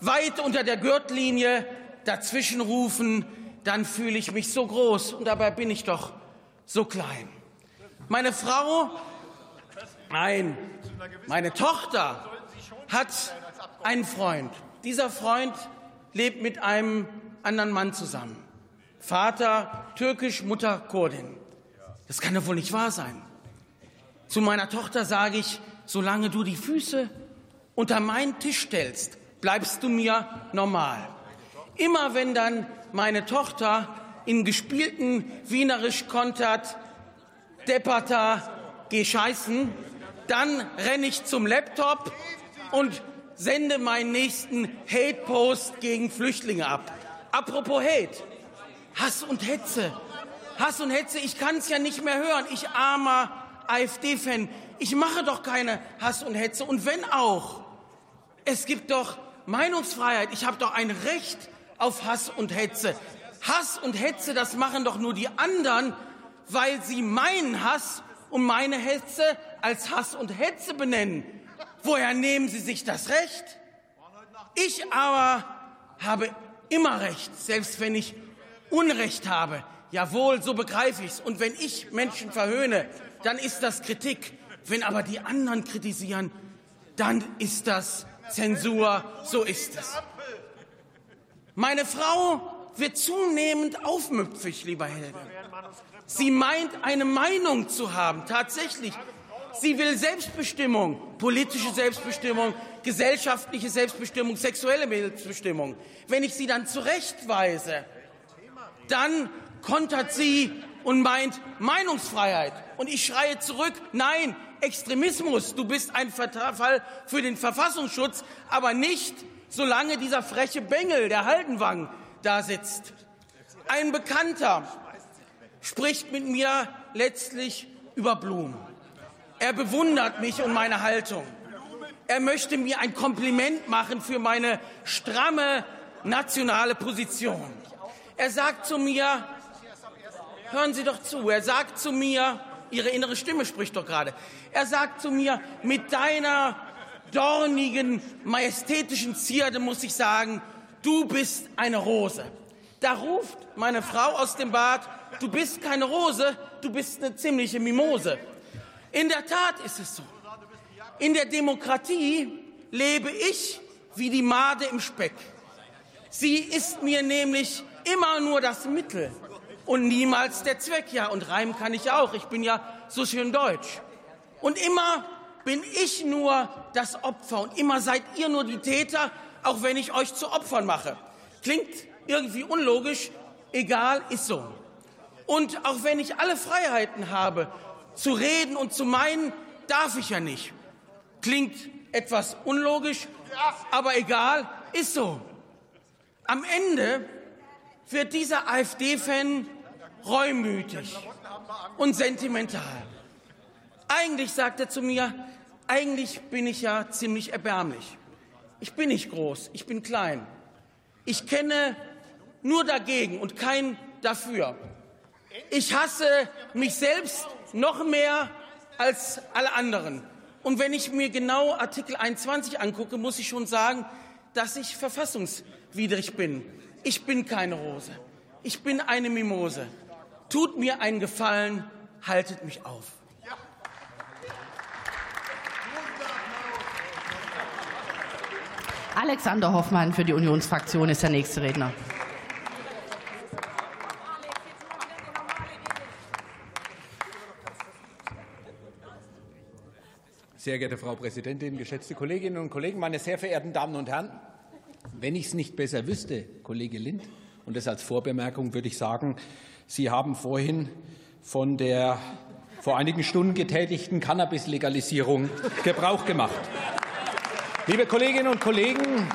weit unter der Gürtellinie dazwischenrufen, dann fühle ich mich so groß und dabei bin ich doch so klein. Meine Frau, nein, meine Tochter hat einen Freund. Dieser Freund lebt mit einem anderen Mann zusammen. Vater türkisch, Mutter Kurdin. Das kann doch wohl nicht wahr sein. Zu meiner Tochter sage ich, solange du die Füße unter meinen Tisch stellst, bleibst du mir normal. Immer wenn dann meine Tochter in gespielten Wienerisch kontert, Deppata, geh scheißen, dann renne ich zum Laptop und sende meinen nächsten Hate-Post gegen Flüchtlinge ab. Apropos Hate, Hass und Hetze. Hass und Hetze, ich kann es ja nicht mehr hören. Ich armer AfD-Fan, ich mache doch keine Hass und Hetze. Und wenn auch, es gibt doch Meinungsfreiheit. Ich habe doch ein Recht auf Hass und Hetze. Hass und Hetze, das machen doch nur die anderen, weil sie meinen Hass und meine Hetze als Hass und Hetze benennen. Woher nehmen Sie sich das Recht? Ich aber habe immer Recht, selbst wenn ich Unrecht habe. Jawohl, so begreife ich es. Und wenn ich Menschen verhöhne, dann ist das Kritik. Wenn aber die anderen kritisieren, dann ist das Zensur, so ist es. Meine Frau wird zunehmend aufmüpfig, lieber Helge. Sie meint, eine Meinung zu haben, tatsächlich. Sie will Selbstbestimmung, politische Selbstbestimmung, gesellschaftliche Selbstbestimmung, sexuelle Selbstbestimmung. Wenn ich sie dann zurechtweise, dann kontert sie und meint Meinungsfreiheit. Und ich schreie zurück, nein, Extremismus, du bist ein Fall für den Verfassungsschutz, aber nicht, solange dieser freche Bengel, der Haldenwang, da sitzt. Ein Bekannter spricht mit mir letztlich über Blumen. Er bewundert mich und meine Haltung. Er möchte mir ein Kompliment machen für meine stramme nationale Position. Er sagt zu mir, hören Sie doch zu, er sagt zu mir, Ihre innere Stimme spricht doch gerade. Er sagt zu mir, mit deiner dornigen, majestätischen Zierde muss ich sagen, du bist eine Rose. Da ruft meine Frau aus dem Bad, du bist keine Rose, du bist eine ziemliche Mimose. In der Tat ist es so. In der Demokratie lebe ich wie die Made im Speck. Sie ist mir nämlich immer nur das Mittel und niemals der Zweck. Ja, und reimen kann ich auch. Ich bin ja so schön deutsch. Und immer bin ich nur das Opfer und immer seid ihr nur die Täter, auch wenn ich euch zu Opfern mache. Klingt irgendwie unlogisch, egal, ist so. Und auch wenn ich alle Freiheiten habe, zu reden und zu meinen, darf ich ja nicht. Klingt etwas unlogisch, aber egal, ist so. Am Ende wird dieser AfD-Fan reumütig und sentimental. Eigentlich sagt er zu mir, eigentlich bin ich ja ziemlich erbärmlich. Ich bin nicht groß, ich bin klein. Ich kenne nur dagegen und kein dafür. Ich hasse mich selbst noch mehr als alle anderen. Und wenn ich mir genau Artikel 21 angucke, muss ich schon sagen, dass ich verfassungswidrig bin. Ich bin keine Rose. Ich bin eine Mimose. Tut mir einen Gefallen, haltet mich auf. Alexander Hoffmann für die Unionsfraktion ist der nächste Redner. Sehr geehrte Frau Präsidentin, geschätzte Kolleginnen und Kollegen, meine sehr verehrten Damen und Herren! Wenn ich es nicht besser wüsste, Kollege Lind, und das als Vorbemerkung würde ich sagen, Sie haben vorhin von der vor einigen Stunden getätigten Cannabis-Legalisierung Gebrauch gemacht. Liebe Kolleginnen und Kollegen,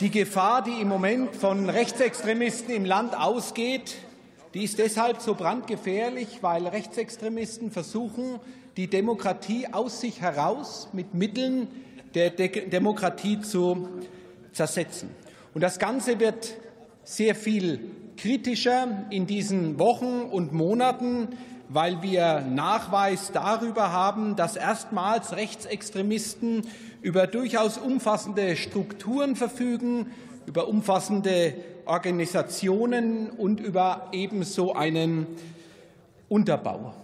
die Gefahr, die im Moment von Rechtsextremisten im Land ausgeht, die ist deshalb so brandgefährlich, weil Rechtsextremisten versuchen, die Demokratie aus sich heraus mit Mitteln der De Demokratie zu zersetzen. Und das Ganze wird sehr viel kritischer in diesen Wochen und Monaten, weil wir Nachweis darüber haben, dass erstmals Rechtsextremisten über durchaus umfassende Strukturen verfügen, über umfassende Organisationen und über ebenso einen Unterbau.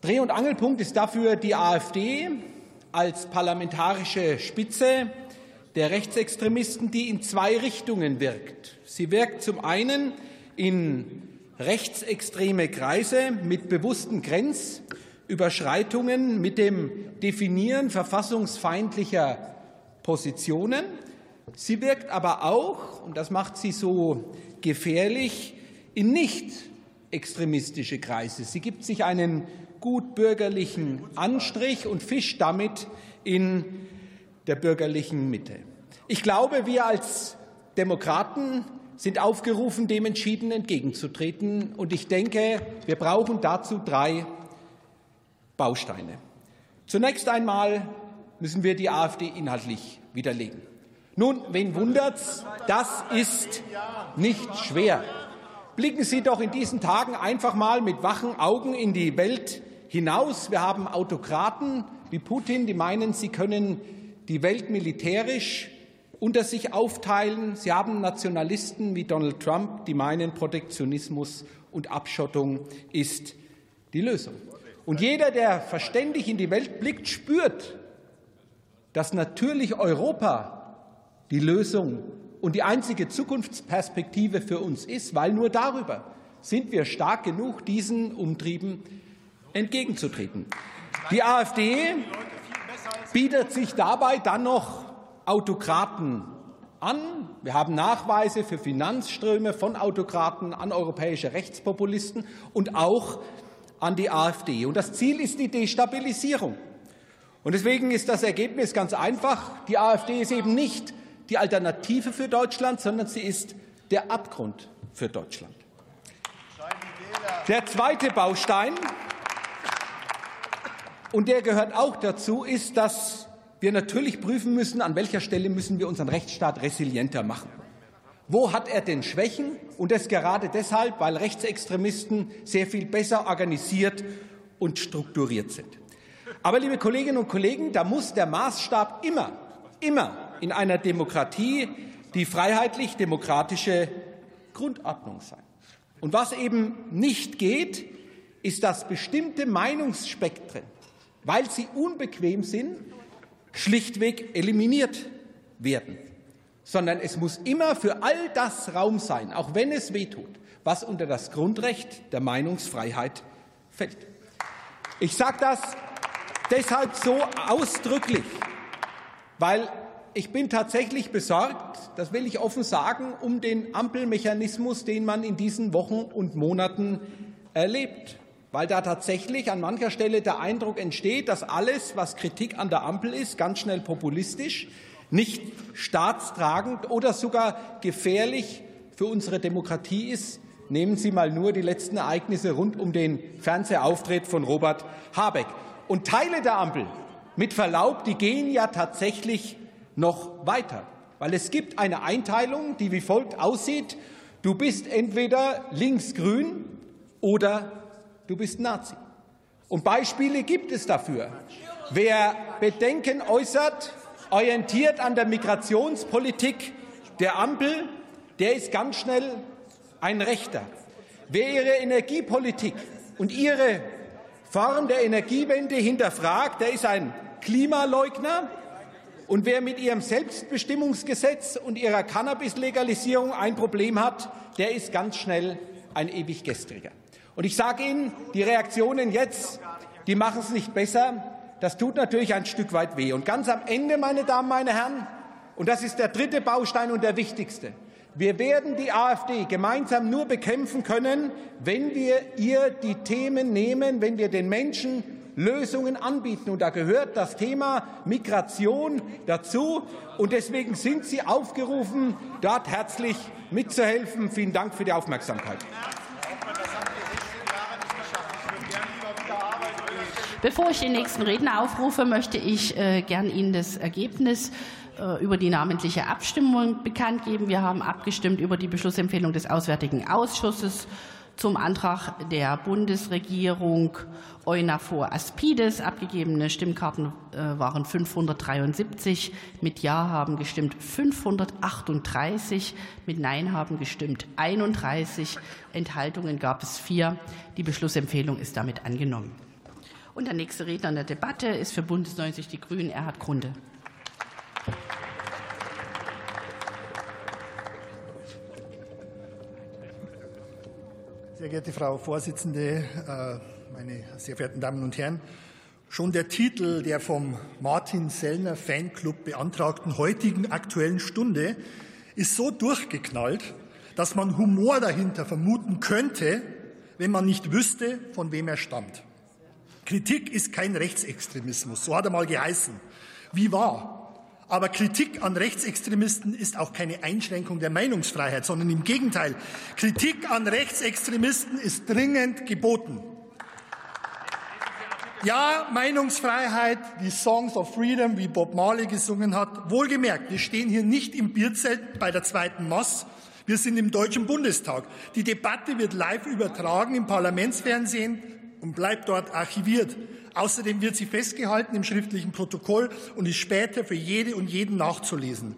Dreh- und Angelpunkt ist dafür die AfD als parlamentarische Spitze der Rechtsextremisten, die in zwei Richtungen wirkt. Sie wirkt zum einen in rechtsextreme Kreise mit bewussten Grenzüberschreitungen, mit dem Definieren verfassungsfeindlicher Positionen Sie wirkt aber auch, und das macht sie so gefährlich, in nicht extremistische Kreise. Sie gibt sich einen gut bürgerlichen Anstrich und fischt damit in der bürgerlichen Mitte. Ich glaube, wir als Demokraten sind aufgerufen, dem entschieden entgegenzutreten. Und ich denke, wir brauchen dazu drei Bausteine. Zunächst einmal müssen wir die AfD inhaltlich widerlegen. Nun, wen wundert's? Das ist nicht schwer. Blicken Sie doch in diesen Tagen einfach mal mit wachen Augen in die Welt hinaus. Wir haben Autokraten wie Putin, die meinen, sie können die Welt militärisch unter sich aufteilen. Sie haben Nationalisten wie Donald Trump, die meinen, Protektionismus und Abschottung ist die Lösung. Und jeder, der verständig in die Welt blickt, spürt, dass natürlich Europa die Lösung und die einzige Zukunftsperspektive für uns ist, weil nur darüber sind wir stark genug, diesen Umtrieben entgegenzutreten. Die AfD bietet sich dabei dann noch Autokraten an. Wir haben Nachweise für Finanzströme von Autokraten an europäische Rechtspopulisten und auch an die AfD. Und das Ziel ist die Destabilisierung. Und deswegen ist das Ergebnis ganz einfach. Die AfD ist eben nicht die Alternative für Deutschland, sondern sie ist der Abgrund für Deutschland. Der zweite Baustein, und der gehört auch dazu, ist, dass wir natürlich prüfen müssen, an welcher Stelle müssen wir unseren Rechtsstaat resilienter machen. Wo hat er denn Schwächen? Und das gerade deshalb, weil Rechtsextremisten sehr viel besser organisiert und strukturiert sind. Aber, liebe Kolleginnen und Kollegen, da muss der Maßstab immer, immer in einer Demokratie die freiheitlich-demokratische Grundordnung sein. Und was eben nicht geht, ist, dass bestimmte Meinungsspektren, weil sie unbequem sind, schlichtweg eliminiert werden, sondern es muss immer für all das Raum sein, auch wenn es wehtut, was unter das Grundrecht der Meinungsfreiheit fällt. Ich sage das deshalb so ausdrücklich, weil ich bin tatsächlich besorgt, das will ich offen sagen, um den Ampelmechanismus, den man in diesen Wochen und Monaten erlebt. Weil da tatsächlich an mancher Stelle der Eindruck entsteht, dass alles, was Kritik an der Ampel ist, ganz schnell populistisch, nicht staatstragend oder sogar gefährlich für unsere Demokratie ist. Nehmen Sie mal nur die letzten Ereignisse rund um den Fernsehauftritt von Robert Habeck. Und Teile der Ampel, mit Verlaub, die gehen ja tatsächlich noch weiter, weil es gibt eine Einteilung, die wie folgt aussieht. Du bist entweder linksgrün oder du bist Nazi. Und Beispiele gibt es dafür. Wer Bedenken äußert, orientiert an der Migrationspolitik der Ampel, der ist ganz schnell ein Rechter. Wer ihre Energiepolitik und ihre Form der Energiewende hinterfragt, der ist ein Klimaleugner. Und wer mit ihrem Selbstbestimmungsgesetz und ihrer Cannabis-Legalisierung ein Problem hat, der ist ganz schnell ein Ewiggestriger. Und ich sage Ihnen, die Reaktionen jetzt, die machen es nicht besser. Das tut natürlich ein Stück weit weh. Und ganz am Ende, meine Damen, meine Herren, und das ist der dritte Baustein und der wichtigste, wir werden die AfD gemeinsam nur bekämpfen können, wenn wir ihr die Themen nehmen, wenn wir den Menschen Lösungen anbieten. Und da gehört das Thema Migration dazu. Und deswegen sind Sie aufgerufen, dort herzlich mitzuhelfen. Vielen Dank für die Aufmerksamkeit. Bevor ich den nächsten Redner aufrufe, möchte ich äh, gern Ihnen das Ergebnis äh, über die namentliche Abstimmung bekannt geben. Wir haben abgestimmt über die Beschlussempfehlung des Auswärtigen Ausschusses zum Antrag der Bundesregierung EUNAVFOR Aspides. Abgegebene Stimmkarten äh, waren 573. Mit Ja haben gestimmt 538. Mit Nein haben gestimmt 31. Enthaltungen gab es vier. Die Beschlussempfehlung ist damit angenommen. Und der nächste Redner in der Debatte ist für Bundes 90 Die Grünen Erhard Grunde. Sehr geehrte Frau Vorsitzende, äh, meine sehr verehrten Damen und Herren, schon der Titel der vom Martin Sellner Fanclub beantragten heutigen Aktuellen Stunde ist so durchgeknallt, dass man Humor dahinter vermuten könnte, wenn man nicht wüsste, von wem er stammt. Kritik ist kein Rechtsextremismus, so hat er mal geheißen. Wie wahr? Aber Kritik an Rechtsextremisten ist auch keine Einschränkung der Meinungsfreiheit, sondern im Gegenteil. Kritik an Rechtsextremisten ist dringend geboten. Ja, Meinungsfreiheit, die Songs of Freedom, wie Bob Marley gesungen hat. Wohlgemerkt, wir stehen hier nicht im Bierzelt bei der zweiten Mass. Wir sind im Deutschen Bundestag. Die Debatte wird live übertragen im Parlamentsfernsehen und bleibt dort archiviert. Außerdem wird sie festgehalten im schriftlichen Protokoll und ist später für jede und jeden nachzulesen.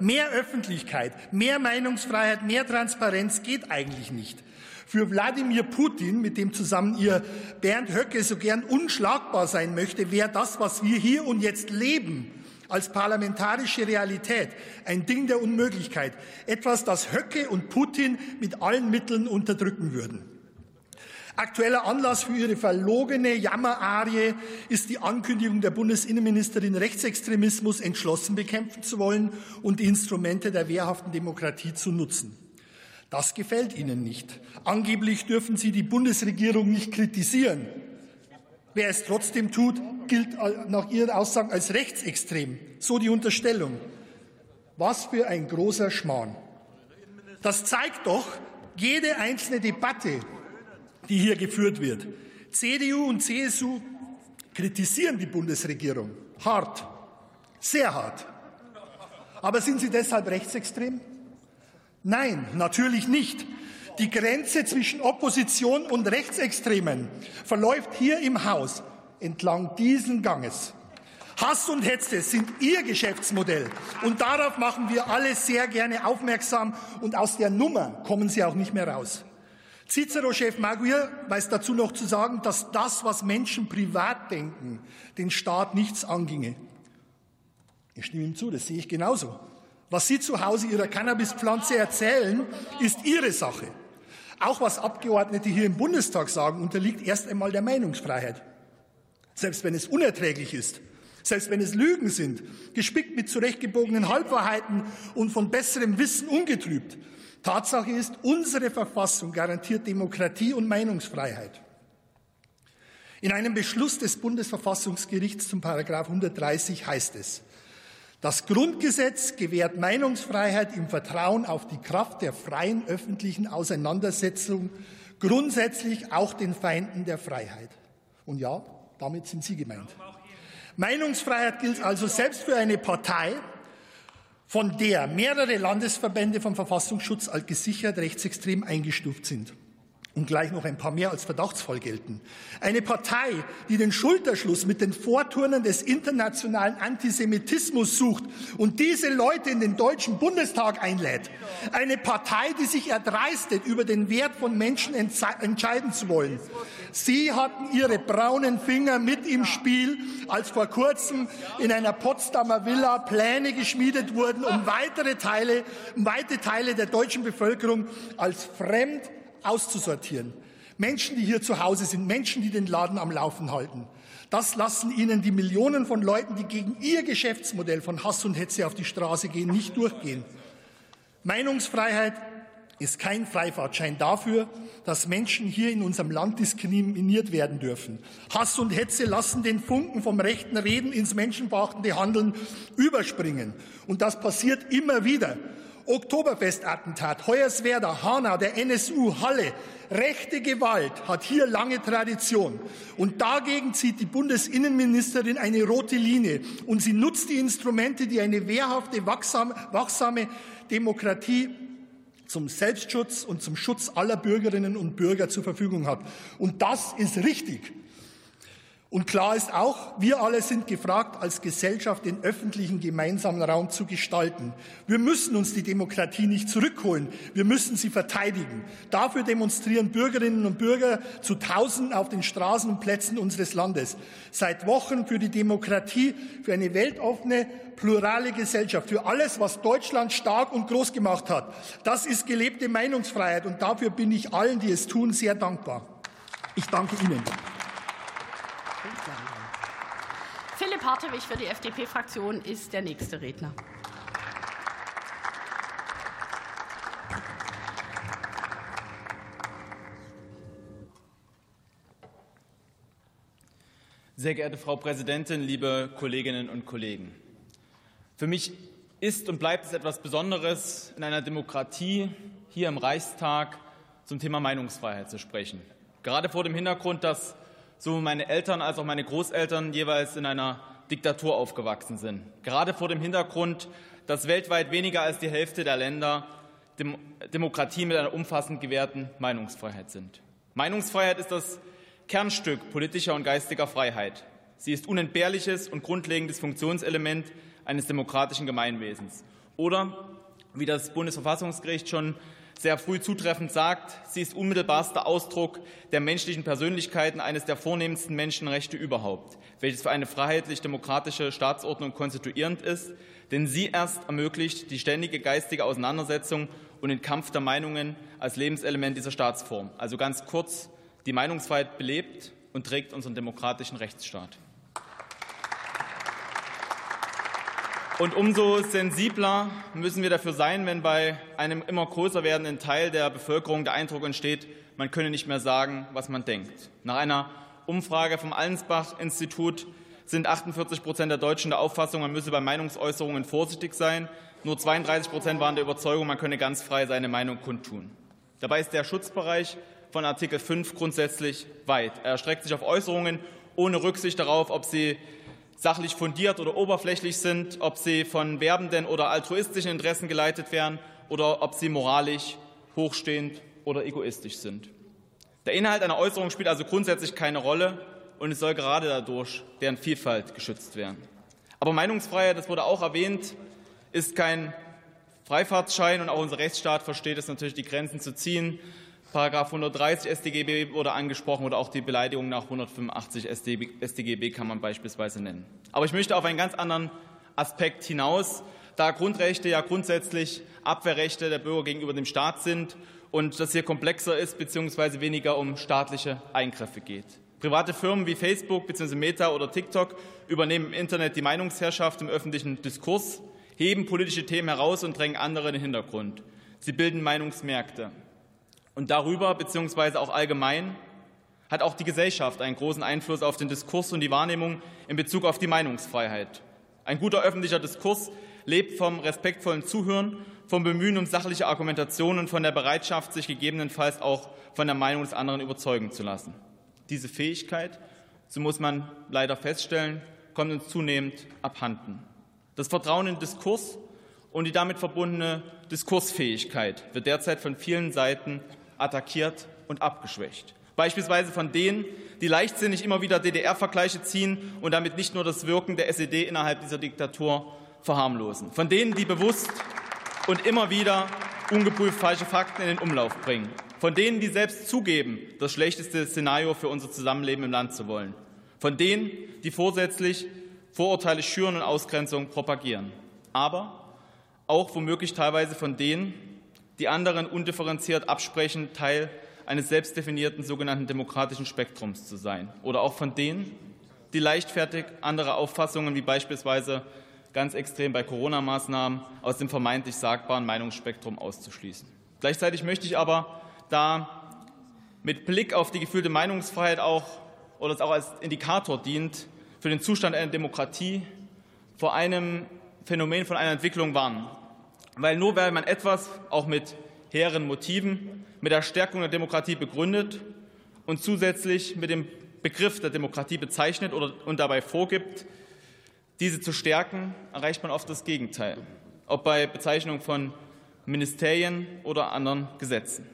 Mehr Öffentlichkeit, mehr Meinungsfreiheit, mehr Transparenz geht eigentlich nicht. Für Wladimir Putin, mit dem zusammen ihr Bernd Höcke so gern unschlagbar sein möchte, wäre das, was wir hier und jetzt leben, als parlamentarische Realität ein Ding der Unmöglichkeit, etwas, das Höcke und Putin mit allen Mitteln unterdrücken würden. Aktueller Anlass für ihre verlogene Jammerarie ist die Ankündigung der Bundesinnenministerin, Rechtsextremismus entschlossen bekämpfen zu wollen und die Instrumente der wehrhaften Demokratie zu nutzen. Das gefällt Ihnen nicht. Angeblich dürfen Sie die Bundesregierung nicht kritisieren. Wer es trotzdem tut, gilt nach Ihren Aussagen als rechtsextrem. So die Unterstellung. Was für ein großer Schmarrn. Das zeigt doch, jede einzelne Debatte, die hier geführt wird. CDU und CSU kritisieren die Bundesregierung hart, sehr hart. Aber sind sie deshalb rechtsextrem? Nein, natürlich nicht. Die Grenze zwischen Opposition und Rechtsextremen verläuft hier im Haus entlang diesen Ganges. Hass und Hetze sind Ihr Geschäftsmodell. Und darauf machen wir alle sehr gerne aufmerksam. Und aus der Nummer kommen Sie auch nicht mehr raus. Cicero-Chef Maguire weiß dazu noch zu sagen, dass das, was Menschen privat denken, den Staat nichts anginge. Ich stimme ihm zu, das sehe ich genauso. Was Sie zu Hause Ihrer Cannabispflanze erzählen, ist Ihre Sache. Auch was Abgeordnete hier im Bundestag sagen, unterliegt erst einmal der Meinungsfreiheit. Selbst wenn es unerträglich ist, selbst wenn es Lügen sind, gespickt mit zurechtgebogenen Halbwahrheiten und von besserem Wissen ungetrübt, Tatsache ist, unsere Verfassung garantiert Demokratie und Meinungsfreiheit. In einem Beschluss des Bundesverfassungsgerichts zum Paragraph 130 heißt es, das Grundgesetz gewährt Meinungsfreiheit im Vertrauen auf die Kraft der freien öffentlichen Auseinandersetzung grundsätzlich auch den Feinden der Freiheit. Und ja, damit sind Sie gemeint. Meinungsfreiheit gilt also selbst für eine Partei, von der mehrere Landesverbände vom Verfassungsschutz als gesichert rechtsextrem eingestuft sind und gleich noch ein paar mehr als verdachtsvoll gelten. Eine Partei, die den Schulterschluss mit den Vorturnen des internationalen Antisemitismus sucht und diese Leute in den Deutschen Bundestag einlädt. Eine Partei, die sich erdreistet, über den Wert von Menschen entscheiden zu wollen. Sie hatten ihre braunen Finger mit im Spiel, als vor kurzem in einer Potsdamer Villa Pläne geschmiedet wurden, um weitere Teile, um weite Teile der deutschen Bevölkerung als fremd auszusortieren. Menschen, die hier zu Hause sind, Menschen, die den Laden am Laufen halten. Das lassen Ihnen die Millionen von Leuten, die gegen Ihr Geschäftsmodell von Hass und Hetze auf die Straße gehen, nicht durchgehen. Meinungsfreiheit ist kein Freifahrtschein dafür, dass Menschen hier in unserem Land diskriminiert werden dürfen. Hass und Hetze lassen den Funken vom rechten Reden ins menschenverachtende Handeln überspringen. Und das passiert immer wieder. Oktoberfestattentat, Hoyerswerda, Hanau, der NSU, Halle. Rechte Gewalt hat hier lange Tradition. Und dagegen zieht die Bundesinnenministerin eine rote Linie. Und sie nutzt die Instrumente, die eine wehrhafte, wachsame, wachsame Demokratie zum Selbstschutz und zum Schutz aller Bürgerinnen und Bürger zur Verfügung hat. Und das ist richtig. Und klar ist auch, wir alle sind gefragt, als Gesellschaft den öffentlichen gemeinsamen Raum zu gestalten. Wir müssen uns die Demokratie nicht zurückholen, wir müssen sie verteidigen. Dafür demonstrieren Bürgerinnen und Bürger zu Tausenden auf den Straßen und Plätzen unseres Landes. Seit Wochen für die Demokratie, für eine weltoffene, plurale Gesellschaft, für alles, was Deutschland stark und groß gemacht hat. Das ist gelebte Meinungsfreiheit und dafür bin ich allen, die es tun, sehr dankbar. Ich danke Ihnen. Philipp Hartewig für die FDP-Fraktion ist der nächste Redner. Sehr geehrte Frau Präsidentin, liebe Kolleginnen und Kollegen! Für mich ist und bleibt es etwas Besonderes, in einer Demokratie hier im Reichstag zum Thema Meinungsfreiheit zu sprechen. Gerade vor dem Hintergrund, dass sowohl meine Eltern als auch meine Großeltern jeweils in einer Diktatur aufgewachsen sind. Gerade vor dem Hintergrund, dass weltweit weniger als die Hälfte der Länder Dem Demokratie mit einer umfassend gewährten Meinungsfreiheit sind. Meinungsfreiheit ist das Kernstück politischer und geistiger Freiheit. Sie ist unentbehrliches und grundlegendes Funktionselement eines demokratischen Gemeinwesens. Oder, wie das Bundesverfassungsgericht schon sehr früh zutreffend sagt, sie ist unmittelbarster Ausdruck der menschlichen Persönlichkeiten eines der vornehmsten Menschenrechte überhaupt, welches für eine freiheitlich-demokratische Staatsordnung konstituierend ist, denn sie erst ermöglicht die ständige geistige Auseinandersetzung und den Kampf der Meinungen als Lebenselement dieser Staatsform. Also ganz kurz, die Meinungsfreiheit belebt und trägt unseren demokratischen Rechtsstaat. Und umso sensibler müssen wir dafür sein, wenn bei einem immer größer werdenden Teil der Bevölkerung der Eindruck entsteht, man könne nicht mehr sagen, was man denkt. Nach einer Umfrage vom Allensbach-Institut sind 48 Prozent der Deutschen der Auffassung, man müsse bei Meinungsäußerungen vorsichtig sein. Nur 32 Prozent waren der Überzeugung, man könne ganz frei seine Meinung kundtun. Dabei ist der Schutzbereich von Artikel 5 grundsätzlich weit. Er erstreckt sich auf Äußerungen ohne Rücksicht darauf, ob sie sachlich fundiert oder oberflächlich sind, ob sie von werbenden oder altruistischen Interessen geleitet werden oder ob sie moralisch hochstehend oder egoistisch sind. Der Inhalt einer Äußerung spielt also grundsätzlich keine Rolle und es soll gerade dadurch deren Vielfalt geschützt werden. Aber Meinungsfreiheit, das wurde auch erwähnt, ist kein Freifahrtschein und auch unser Rechtsstaat versteht es natürlich, die Grenzen zu ziehen Paragraph 130 StGB wurde angesprochen oder auch die Beleidigung nach 185 StGB kann man beispielsweise nennen. Aber ich möchte auf einen ganz anderen Aspekt hinaus, da Grundrechte ja grundsätzlich Abwehrrechte der Bürger gegenüber dem Staat sind und das hier komplexer ist bzw. weniger um staatliche Eingriffe geht. Private Firmen wie Facebook bzw. Meta oder TikTok übernehmen im Internet die Meinungsherrschaft im öffentlichen Diskurs, heben politische Themen heraus und drängen andere in den Hintergrund. Sie bilden Meinungsmärkte. Und darüber, beziehungsweise auch allgemein, hat auch die Gesellschaft einen großen Einfluss auf den Diskurs und die Wahrnehmung in Bezug auf die Meinungsfreiheit. Ein guter öffentlicher Diskurs lebt vom respektvollen Zuhören, vom Bemühen um sachliche Argumentation und von der Bereitschaft, sich gegebenenfalls auch von der Meinung des anderen überzeugen zu lassen. Diese Fähigkeit, so muss man leider feststellen, kommt uns zunehmend abhanden. Das Vertrauen in Diskurs und die damit verbundene Diskursfähigkeit wird derzeit von vielen Seiten attackiert und abgeschwächt. Beispielsweise von denen, die leichtsinnig immer wieder DDR-Vergleiche ziehen und damit nicht nur das Wirken der SED innerhalb dieser Diktatur verharmlosen. Von denen, die bewusst und immer wieder ungeprüft falsche Fakten in den Umlauf bringen. Von denen, die selbst zugeben, das schlechteste Szenario für unser Zusammenleben im Land zu wollen. Von denen, die vorsätzlich Vorurteile schüren und Ausgrenzung propagieren. Aber auch womöglich teilweise von denen, die anderen undifferenziert absprechen, Teil eines selbstdefinierten sogenannten demokratischen Spektrums zu sein. Oder auch von denen, die leichtfertig andere Auffassungen, wie beispielsweise ganz extrem bei Corona-Maßnahmen, aus dem vermeintlich sagbaren Meinungsspektrum auszuschließen. Gleichzeitig möchte ich aber da mit Blick auf die gefühlte Meinungsfreiheit auch oder es auch als Indikator dient für den Zustand einer Demokratie vor einem Phänomen von einer Entwicklung warnen. Weil nur weil man etwas auch mit hehren Motiven, mit der Stärkung der Demokratie begründet und zusätzlich mit dem Begriff der Demokratie bezeichnet und dabei vorgibt, diese zu stärken, erreicht man oft das Gegenteil, ob bei Bezeichnung von Ministerien oder anderen Gesetzen.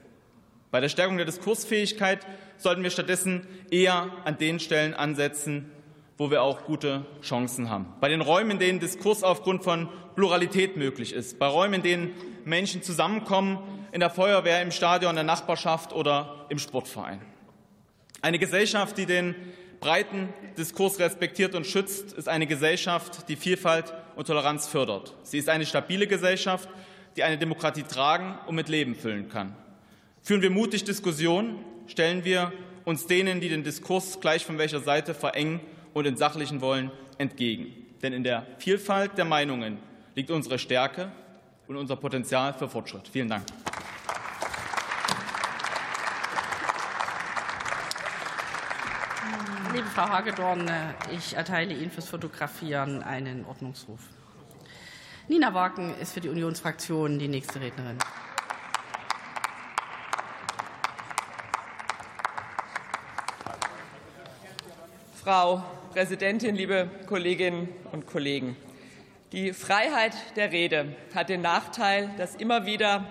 Bei der Stärkung der Diskursfähigkeit sollten wir stattdessen eher an den Stellen ansetzen, wo wir auch gute Chancen haben. Bei den Räumen, in denen Diskurs aufgrund von Pluralität möglich ist, bei Räumen, in denen Menschen zusammenkommen, in der Feuerwehr, im Stadion, in der Nachbarschaft oder im Sportverein. Eine Gesellschaft, die den breiten Diskurs respektiert und schützt, ist eine Gesellschaft, die Vielfalt und Toleranz fördert. Sie ist eine stabile Gesellschaft, die eine Demokratie tragen und mit Leben füllen kann. Führen wir mutig Diskussionen, stellen wir uns denen, die den Diskurs gleich von welcher Seite verengen und in sachlichen wollen, entgegen. Denn in der Vielfalt der Meinungen liegt unsere Stärke und unser Potenzial für Fortschritt. Vielen Dank. Liebe Frau Hagedorn, ich erteile Ihnen fürs Fotografieren einen Ordnungsruf. Nina Wagen ist für die Unionsfraktion die nächste Rednerin. Frau Präsidentin, liebe Kolleginnen und Kollegen! Die Freiheit der Rede hat den Nachteil, dass immer wieder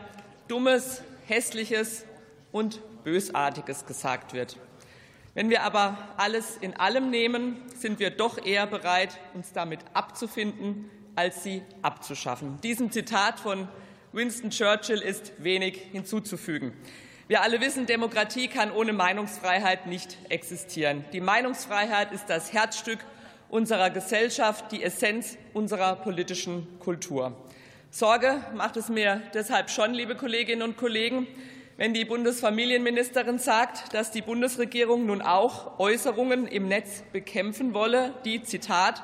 Dummes, Hässliches und Bösartiges gesagt wird. Wenn wir aber alles in allem nehmen, sind wir doch eher bereit, uns damit abzufinden, als sie abzuschaffen. Diesem Zitat von Winston Churchill ist wenig hinzuzufügen. Wir alle wissen, Demokratie kann ohne Meinungsfreiheit nicht existieren. Die Meinungsfreiheit ist das Herzstück unserer Gesellschaft, die Essenz unserer politischen Kultur. Sorge macht es mir deshalb schon, liebe Kolleginnen und Kollegen, wenn die Bundesfamilienministerin sagt, dass die Bundesregierung nun auch Äußerungen im Netz bekämpfen wolle, die, Zitat,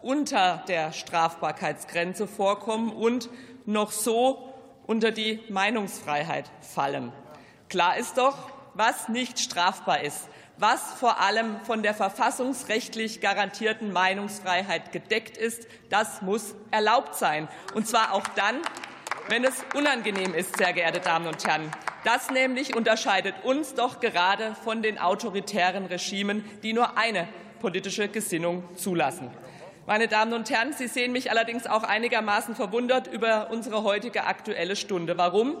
unter der Strafbarkeitsgrenze vorkommen und noch so unter die Meinungsfreiheit fallen. Klar ist doch, was nicht strafbar ist, was vor allem von der verfassungsrechtlich garantierten Meinungsfreiheit gedeckt ist, das muss erlaubt sein. Und zwar auch dann, wenn es unangenehm ist, sehr geehrte Damen und Herren. Das nämlich unterscheidet uns doch gerade von den autoritären Regimen, die nur eine politische Gesinnung zulassen. Meine Damen und Herren, Sie sehen mich allerdings auch einigermaßen verwundert über unsere heutige Aktuelle Stunde. Warum?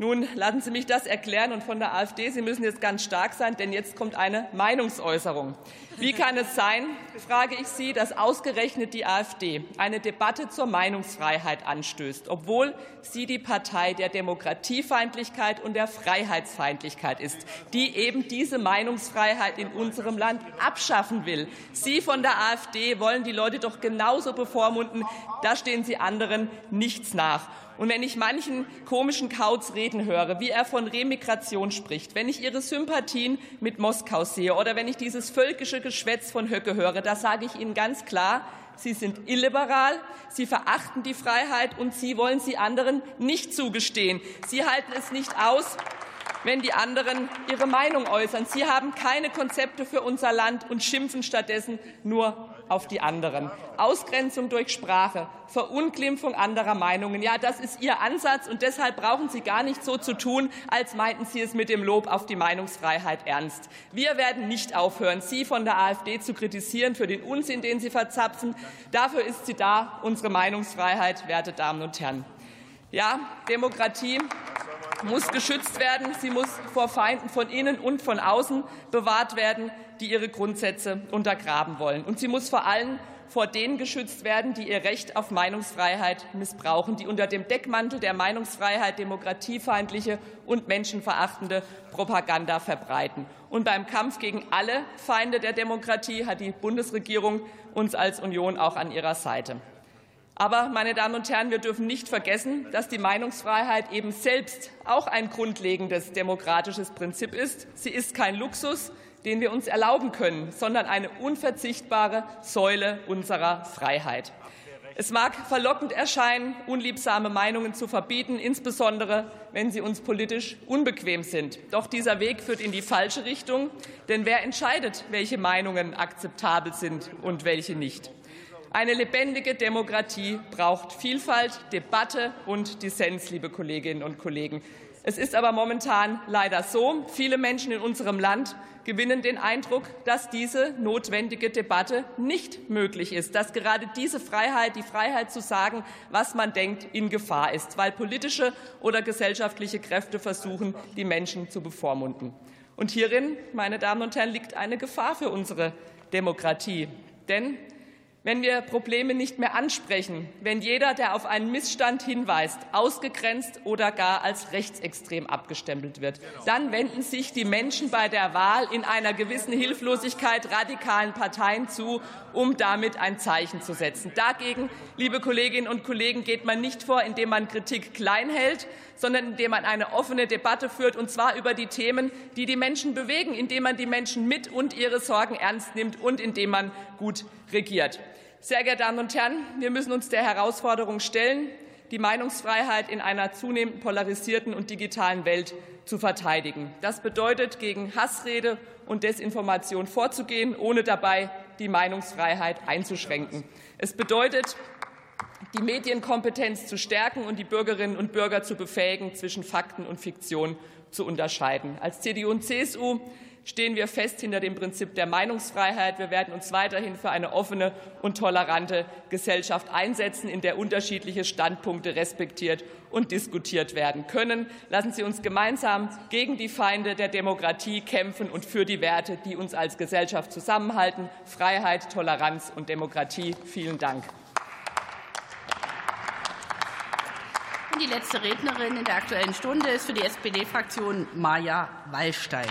Nun lassen Sie mich das erklären und von der AfD, Sie müssen jetzt ganz stark sein, denn jetzt kommt eine Meinungsäußerung. Wie kann es sein, frage ich Sie, dass ausgerechnet die AfD eine Debatte zur Meinungsfreiheit anstößt, obwohl sie die Partei der Demokratiefeindlichkeit und der Freiheitsfeindlichkeit ist, die eben diese Meinungsfreiheit in unserem Land abschaffen will. Sie von der AfD wollen die Leute doch genauso bevormunden. Da stehen Sie anderen nichts nach. Und wenn ich manchen komischen Kauz reden höre, wie er von Remigration spricht, wenn ich Ihre Sympathien mit Moskau sehe oder wenn ich dieses völkische Geschwätz von Höcke höre, da sage ich Ihnen ganz klar, Sie sind illiberal, Sie verachten die Freiheit und Sie wollen sie anderen nicht zugestehen. Sie halten es nicht aus, wenn die anderen ihre Meinung äußern. Sie haben keine Konzepte für unser Land und schimpfen stattdessen nur auf die anderen. Ausgrenzung durch Sprache, Verunglimpfung anderer Meinungen. Ja, das ist Ihr Ansatz, und deshalb brauchen Sie gar nicht so zu tun, als meinten Sie es mit dem Lob auf die Meinungsfreiheit ernst. Wir werden nicht aufhören, Sie von der AfD zu kritisieren für den Unsinn, den Sie verzapfen. Dafür ist sie da, unsere Meinungsfreiheit, werte Damen und Herren. Ja, Demokratie muss geschützt werden. Sie muss vor Feinden von innen und von außen bewahrt werden, die ihre Grundsätze untergraben wollen. Und sie muss vor allem vor denen geschützt werden, die ihr Recht auf Meinungsfreiheit missbrauchen, die unter dem Deckmantel der Meinungsfreiheit demokratiefeindliche und menschenverachtende Propaganda verbreiten. Und beim Kampf gegen alle Feinde der Demokratie hat die Bundesregierung uns als Union auch an ihrer Seite. Aber, meine Damen und Herren, wir dürfen nicht vergessen, dass die Meinungsfreiheit eben selbst auch ein grundlegendes demokratisches Prinzip ist. Sie ist kein Luxus, den wir uns erlauben können, sondern eine unverzichtbare Säule unserer Freiheit. Es mag verlockend erscheinen, unliebsame Meinungen zu verbieten, insbesondere wenn sie uns politisch unbequem sind. Doch dieser Weg führt in die falsche Richtung, denn wer entscheidet, welche Meinungen akzeptabel sind und welche nicht? Eine lebendige Demokratie braucht Vielfalt, Debatte und Dissens, liebe Kolleginnen und Kollegen. Es ist aber momentan leider so, viele Menschen in unserem Land gewinnen den Eindruck, dass diese notwendige Debatte nicht möglich ist, dass gerade diese Freiheit, die Freiheit zu sagen, was man denkt, in Gefahr ist, weil politische oder gesellschaftliche Kräfte versuchen, die Menschen zu bevormunden. Und hierin, meine Damen und Herren, liegt eine Gefahr für unsere Demokratie. Denn wenn wir Probleme nicht mehr ansprechen, wenn jeder, der auf einen Missstand hinweist, ausgegrenzt oder gar als rechtsextrem abgestempelt wird, dann wenden sich die Menschen bei der Wahl in einer gewissen Hilflosigkeit radikalen Parteien zu, um damit ein Zeichen zu setzen. Dagegen, liebe Kolleginnen und Kollegen, geht man nicht vor, indem man Kritik klein hält, sondern indem man eine offene Debatte führt, und zwar über die Themen, die die Menschen bewegen, indem man die Menschen mit und ihre Sorgen ernst nimmt und indem man gut regiert. Sehr geehrte Damen und Herren, wir müssen uns der Herausforderung stellen, die Meinungsfreiheit in einer zunehmend polarisierten und digitalen Welt zu verteidigen. Das bedeutet, gegen Hassrede und Desinformation vorzugehen, ohne dabei die Meinungsfreiheit einzuschränken. Es bedeutet, die Medienkompetenz zu stärken und die Bürgerinnen und Bürger zu befähigen, zwischen Fakten und Fiktion zu unterscheiden. Als CDU und CSU stehen wir fest hinter dem Prinzip der Meinungsfreiheit. Wir werden uns weiterhin für eine offene und tolerante Gesellschaft einsetzen, in der unterschiedliche Standpunkte respektiert und diskutiert werden können. Lassen Sie uns gemeinsam gegen die Feinde der Demokratie kämpfen und für die Werte, die uns als Gesellschaft zusammenhalten Freiheit, Toleranz und Demokratie. Vielen Dank. Die letzte Rednerin in der Aktuellen Stunde ist für die SPD-Fraktion Maja Wallstein.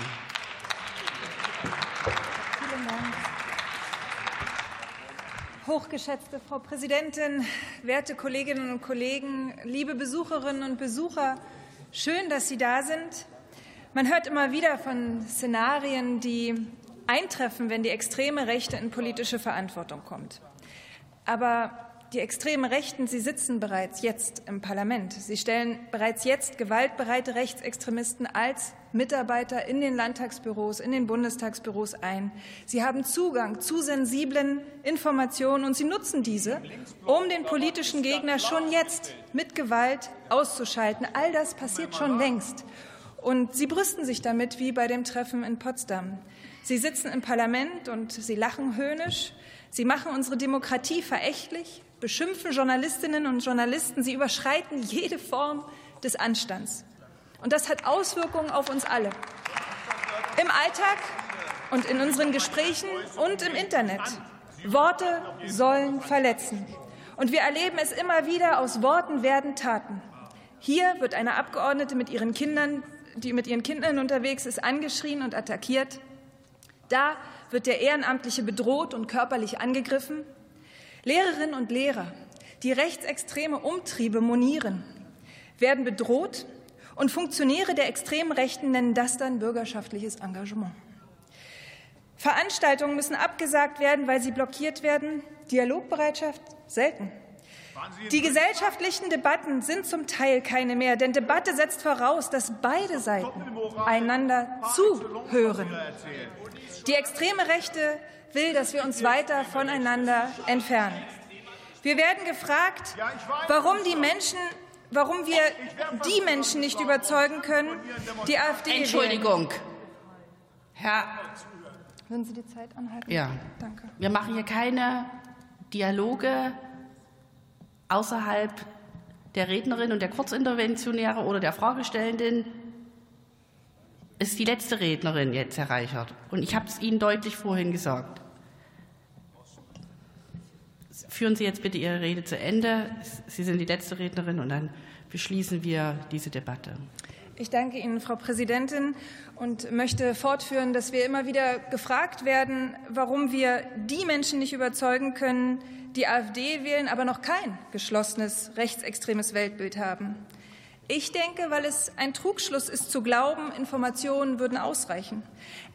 Hochgeschätzte Frau Präsidentin, werte Kolleginnen und Kollegen, liebe Besucherinnen und Besucher, schön, dass Sie da sind. Man hört immer wieder von Szenarien, die eintreffen, wenn die extreme Rechte in politische Verantwortung kommt. Aber die extremen Rechten, sie sitzen bereits jetzt im Parlament. Sie stellen bereits jetzt gewaltbereite Rechtsextremisten als Mitarbeiter in den Landtagsbüros, in den Bundestagsbüros ein. Sie haben Zugang zu sensiblen Informationen und sie nutzen diese, um den politischen Gegner schon jetzt mit Gewalt auszuschalten. All das passiert schon längst. Und sie brüsten sich damit wie bei dem Treffen in Potsdam. Sie sitzen im Parlament und sie lachen höhnisch. Sie machen unsere Demokratie verächtlich beschimpfen Journalistinnen und Journalisten, sie überschreiten jede Form des Anstands. Und das hat Auswirkungen auf uns alle. Im Alltag und in unseren Gesprächen und im Internet. Worte sollen verletzen. Und wir erleben es immer wieder, aus Worten werden Taten. Hier wird eine Abgeordnete mit ihren Kindern, die mit ihren Kindern unterwegs ist, angeschrien und attackiert. Da wird der Ehrenamtliche bedroht und körperlich angegriffen. Lehrerinnen und Lehrer, die rechtsextreme Umtriebe monieren, werden bedroht und Funktionäre der extremen Rechten nennen das dann bürgerschaftliches Engagement. Veranstaltungen müssen abgesagt werden, weil sie blockiert werden. Dialogbereitschaft selten. Die gesellschaftlichen Debatten sind zum Teil keine mehr, denn Debatte setzt voraus, dass beide Seiten einander zuhören. Die extreme Rechte will, dass wir uns weiter voneinander entfernen. Wir werden gefragt, warum die Menschen warum wir die Menschen nicht überzeugen können, die AfD Entschuldigung. Wählen. Herr. Würden Sie die Zeit anhalten? Ja. Danke. Wir machen hier keine Dialoge außerhalb der Rednerin und der Kurzinterventionäre oder der Fragestellenden. Ist die letzte Rednerin jetzt, Herr Reichert. Und ich habe es Ihnen deutlich vorhin gesagt. Führen Sie jetzt bitte Ihre Rede zu Ende. Sie sind die letzte Rednerin und dann beschließen wir diese Debatte. Ich danke Ihnen, Frau Präsidentin, und möchte fortführen, dass wir immer wieder gefragt werden, warum wir die Menschen nicht überzeugen können, die AfD wählen, aber noch kein geschlossenes rechtsextremes Weltbild haben. Ich denke, weil es ein Trugschluss ist zu glauben, Informationen würden ausreichen.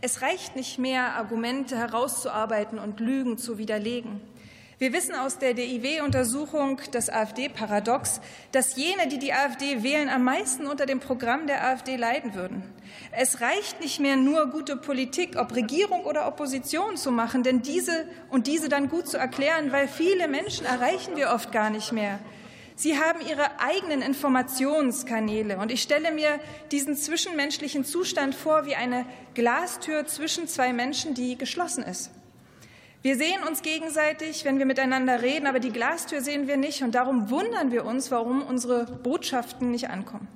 Es reicht nicht mehr, Argumente herauszuarbeiten und Lügen zu widerlegen. Wir wissen aus der DIW-Untersuchung das AfD-Paradox, dass jene, die die AfD wählen, am meisten unter dem Programm der AfD leiden würden. Es reicht nicht mehr nur gute Politik, ob Regierung oder Opposition zu machen, denn diese und diese dann gut zu erklären, weil viele Menschen erreichen wir oft gar nicht mehr. Sie haben ihre eigenen Informationskanäle. Und ich stelle mir diesen zwischenmenschlichen Zustand vor wie eine Glastür zwischen zwei Menschen, die geschlossen ist. Wir sehen uns gegenseitig, wenn wir miteinander reden, aber die Glastür sehen wir nicht. Und darum wundern wir uns, warum unsere Botschaften nicht ankommen.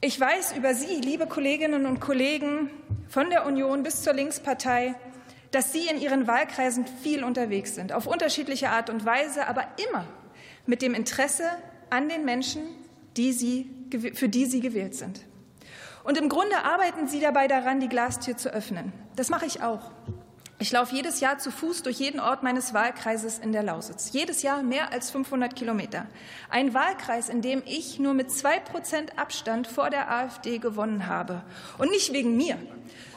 Ich weiß über Sie, liebe Kolleginnen und Kollegen von der Union bis zur Linkspartei, dass Sie in Ihren Wahlkreisen viel unterwegs sind, auf unterschiedliche Art und Weise, aber immer mit dem Interesse an den Menschen, die Sie, für die Sie gewählt sind. Und im Grunde arbeiten Sie dabei daran, die Glastür zu öffnen. Das mache ich auch. Ich laufe jedes Jahr zu Fuß durch jeden Ort meines Wahlkreises in der Lausitz. Jedes Jahr mehr als 500 Kilometer. Ein Wahlkreis, in dem ich nur mit zwei Prozent Abstand vor der AfD gewonnen habe. Und nicht wegen mir,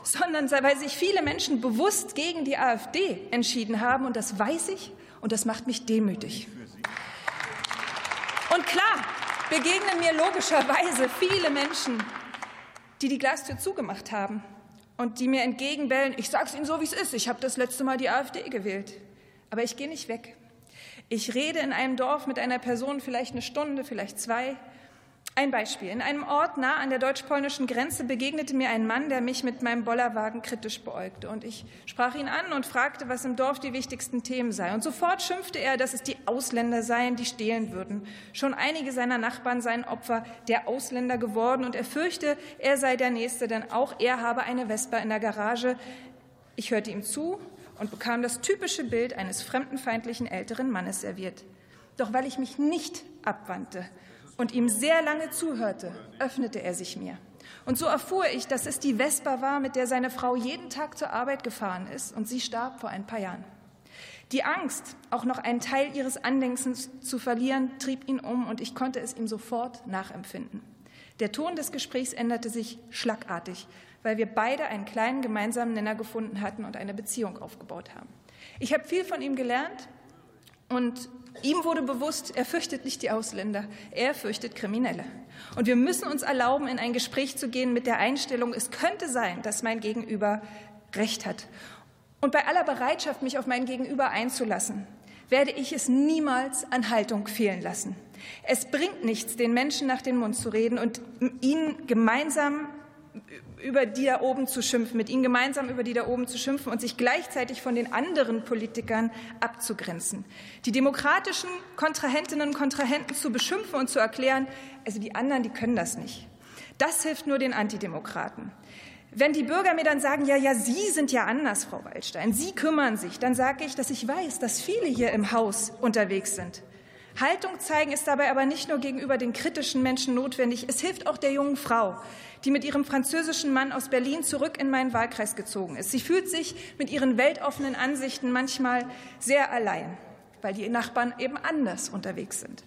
sondern weil sich viele Menschen bewusst gegen die AfD entschieden haben. Und das weiß ich und das macht mich demütig. Und klar begegnen mir logischerweise viele Menschen, die die Glastür zugemacht haben und die mir entgegenbellen, ich sage es Ihnen so, wie es ist, ich habe das letzte Mal die AfD gewählt. Aber ich gehe nicht weg. Ich rede in einem Dorf mit einer Person vielleicht eine Stunde, vielleicht zwei. Ein Beispiel. In einem Ort nah an der deutsch-polnischen Grenze begegnete mir ein Mann, der mich mit meinem Bollerwagen kritisch beäugte. Und ich sprach ihn an und fragte, was im Dorf die wichtigsten Themen seien. Und sofort schimpfte er, dass es die Ausländer seien, die stehlen würden. Schon einige seiner Nachbarn seien Opfer der Ausländer geworden und er fürchte, er sei der Nächste, denn auch er habe eine Vespa in der Garage. Ich hörte ihm zu und bekam das typische Bild eines fremdenfeindlichen älteren Mannes serviert. Doch weil ich mich nicht abwandte, und ihm sehr lange zuhörte, öffnete er sich mir. Und so erfuhr ich, dass es die Vespa war, mit der seine Frau jeden Tag zur Arbeit gefahren ist, und sie starb vor ein paar Jahren. Die Angst, auch noch einen Teil ihres Andenkens zu verlieren, trieb ihn um, und ich konnte es ihm sofort nachempfinden. Der Ton des Gesprächs änderte sich schlagartig, weil wir beide einen kleinen gemeinsamen Nenner gefunden hatten und eine Beziehung aufgebaut haben. Ich habe viel von ihm gelernt und Ihm wurde bewusst, er fürchtet nicht die Ausländer, er fürchtet Kriminelle. Und wir müssen uns erlauben, in ein Gespräch zu gehen mit der Einstellung, es könnte sein, dass mein Gegenüber Recht hat. Und bei aller Bereitschaft, mich auf mein Gegenüber einzulassen, werde ich es niemals an Haltung fehlen lassen. Es bringt nichts, den Menschen nach den Mund zu reden und ihnen gemeinsam über die da oben zu schimpfen, mit ihnen gemeinsam über die da oben zu schimpfen und sich gleichzeitig von den anderen Politikern abzugrenzen. Die demokratischen Kontrahentinnen und Kontrahenten zu beschimpfen und zu erklären, also die anderen, die können das nicht. Das hilft nur den Antidemokraten. Wenn die Bürger mir dann sagen, ja, ja, Sie sind ja anders, Frau Waldstein, Sie kümmern sich, dann sage ich, dass ich weiß, dass viele hier im Haus unterwegs sind. Haltung zeigen ist dabei aber nicht nur gegenüber den kritischen Menschen notwendig, es hilft auch der jungen Frau, die mit ihrem französischen Mann aus Berlin zurück in meinen Wahlkreis gezogen ist. Sie fühlt sich mit ihren weltoffenen Ansichten manchmal sehr allein, weil die Nachbarn eben anders unterwegs sind.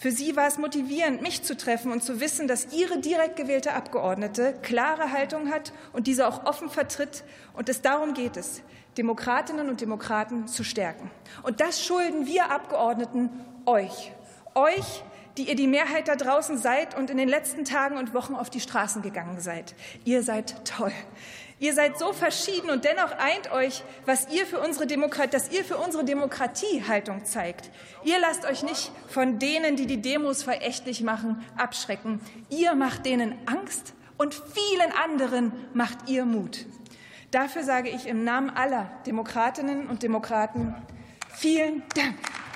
Für sie war es motivierend, mich zu treffen und zu wissen, dass ihre direkt gewählte Abgeordnete klare Haltung hat und diese auch offen vertritt. Und es darum geht es, Demokratinnen und Demokraten zu stärken. Und das schulden wir Abgeordneten euch. Euch, die ihr die Mehrheit da draußen seid und in den letzten Tagen und Wochen auf die Straßen gegangen seid. Ihr seid toll. Ihr seid so verschieden und dennoch eint euch, was ihr für unsere Demokratie, dass ihr für unsere Demokratie Haltung zeigt. Ihr lasst euch nicht von denen, die die Demos verächtlich machen, abschrecken. Ihr macht denen Angst und vielen anderen macht ihr Mut. Dafür sage ich im Namen aller Demokratinnen und Demokraten vielen Dank.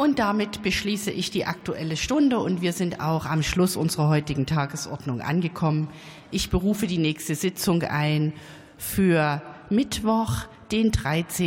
Und damit beschließe ich die Aktuelle Stunde und wir sind auch am Schluss unserer heutigen Tagesordnung angekommen. Ich berufe die nächste Sitzung ein für Mittwoch, den 13.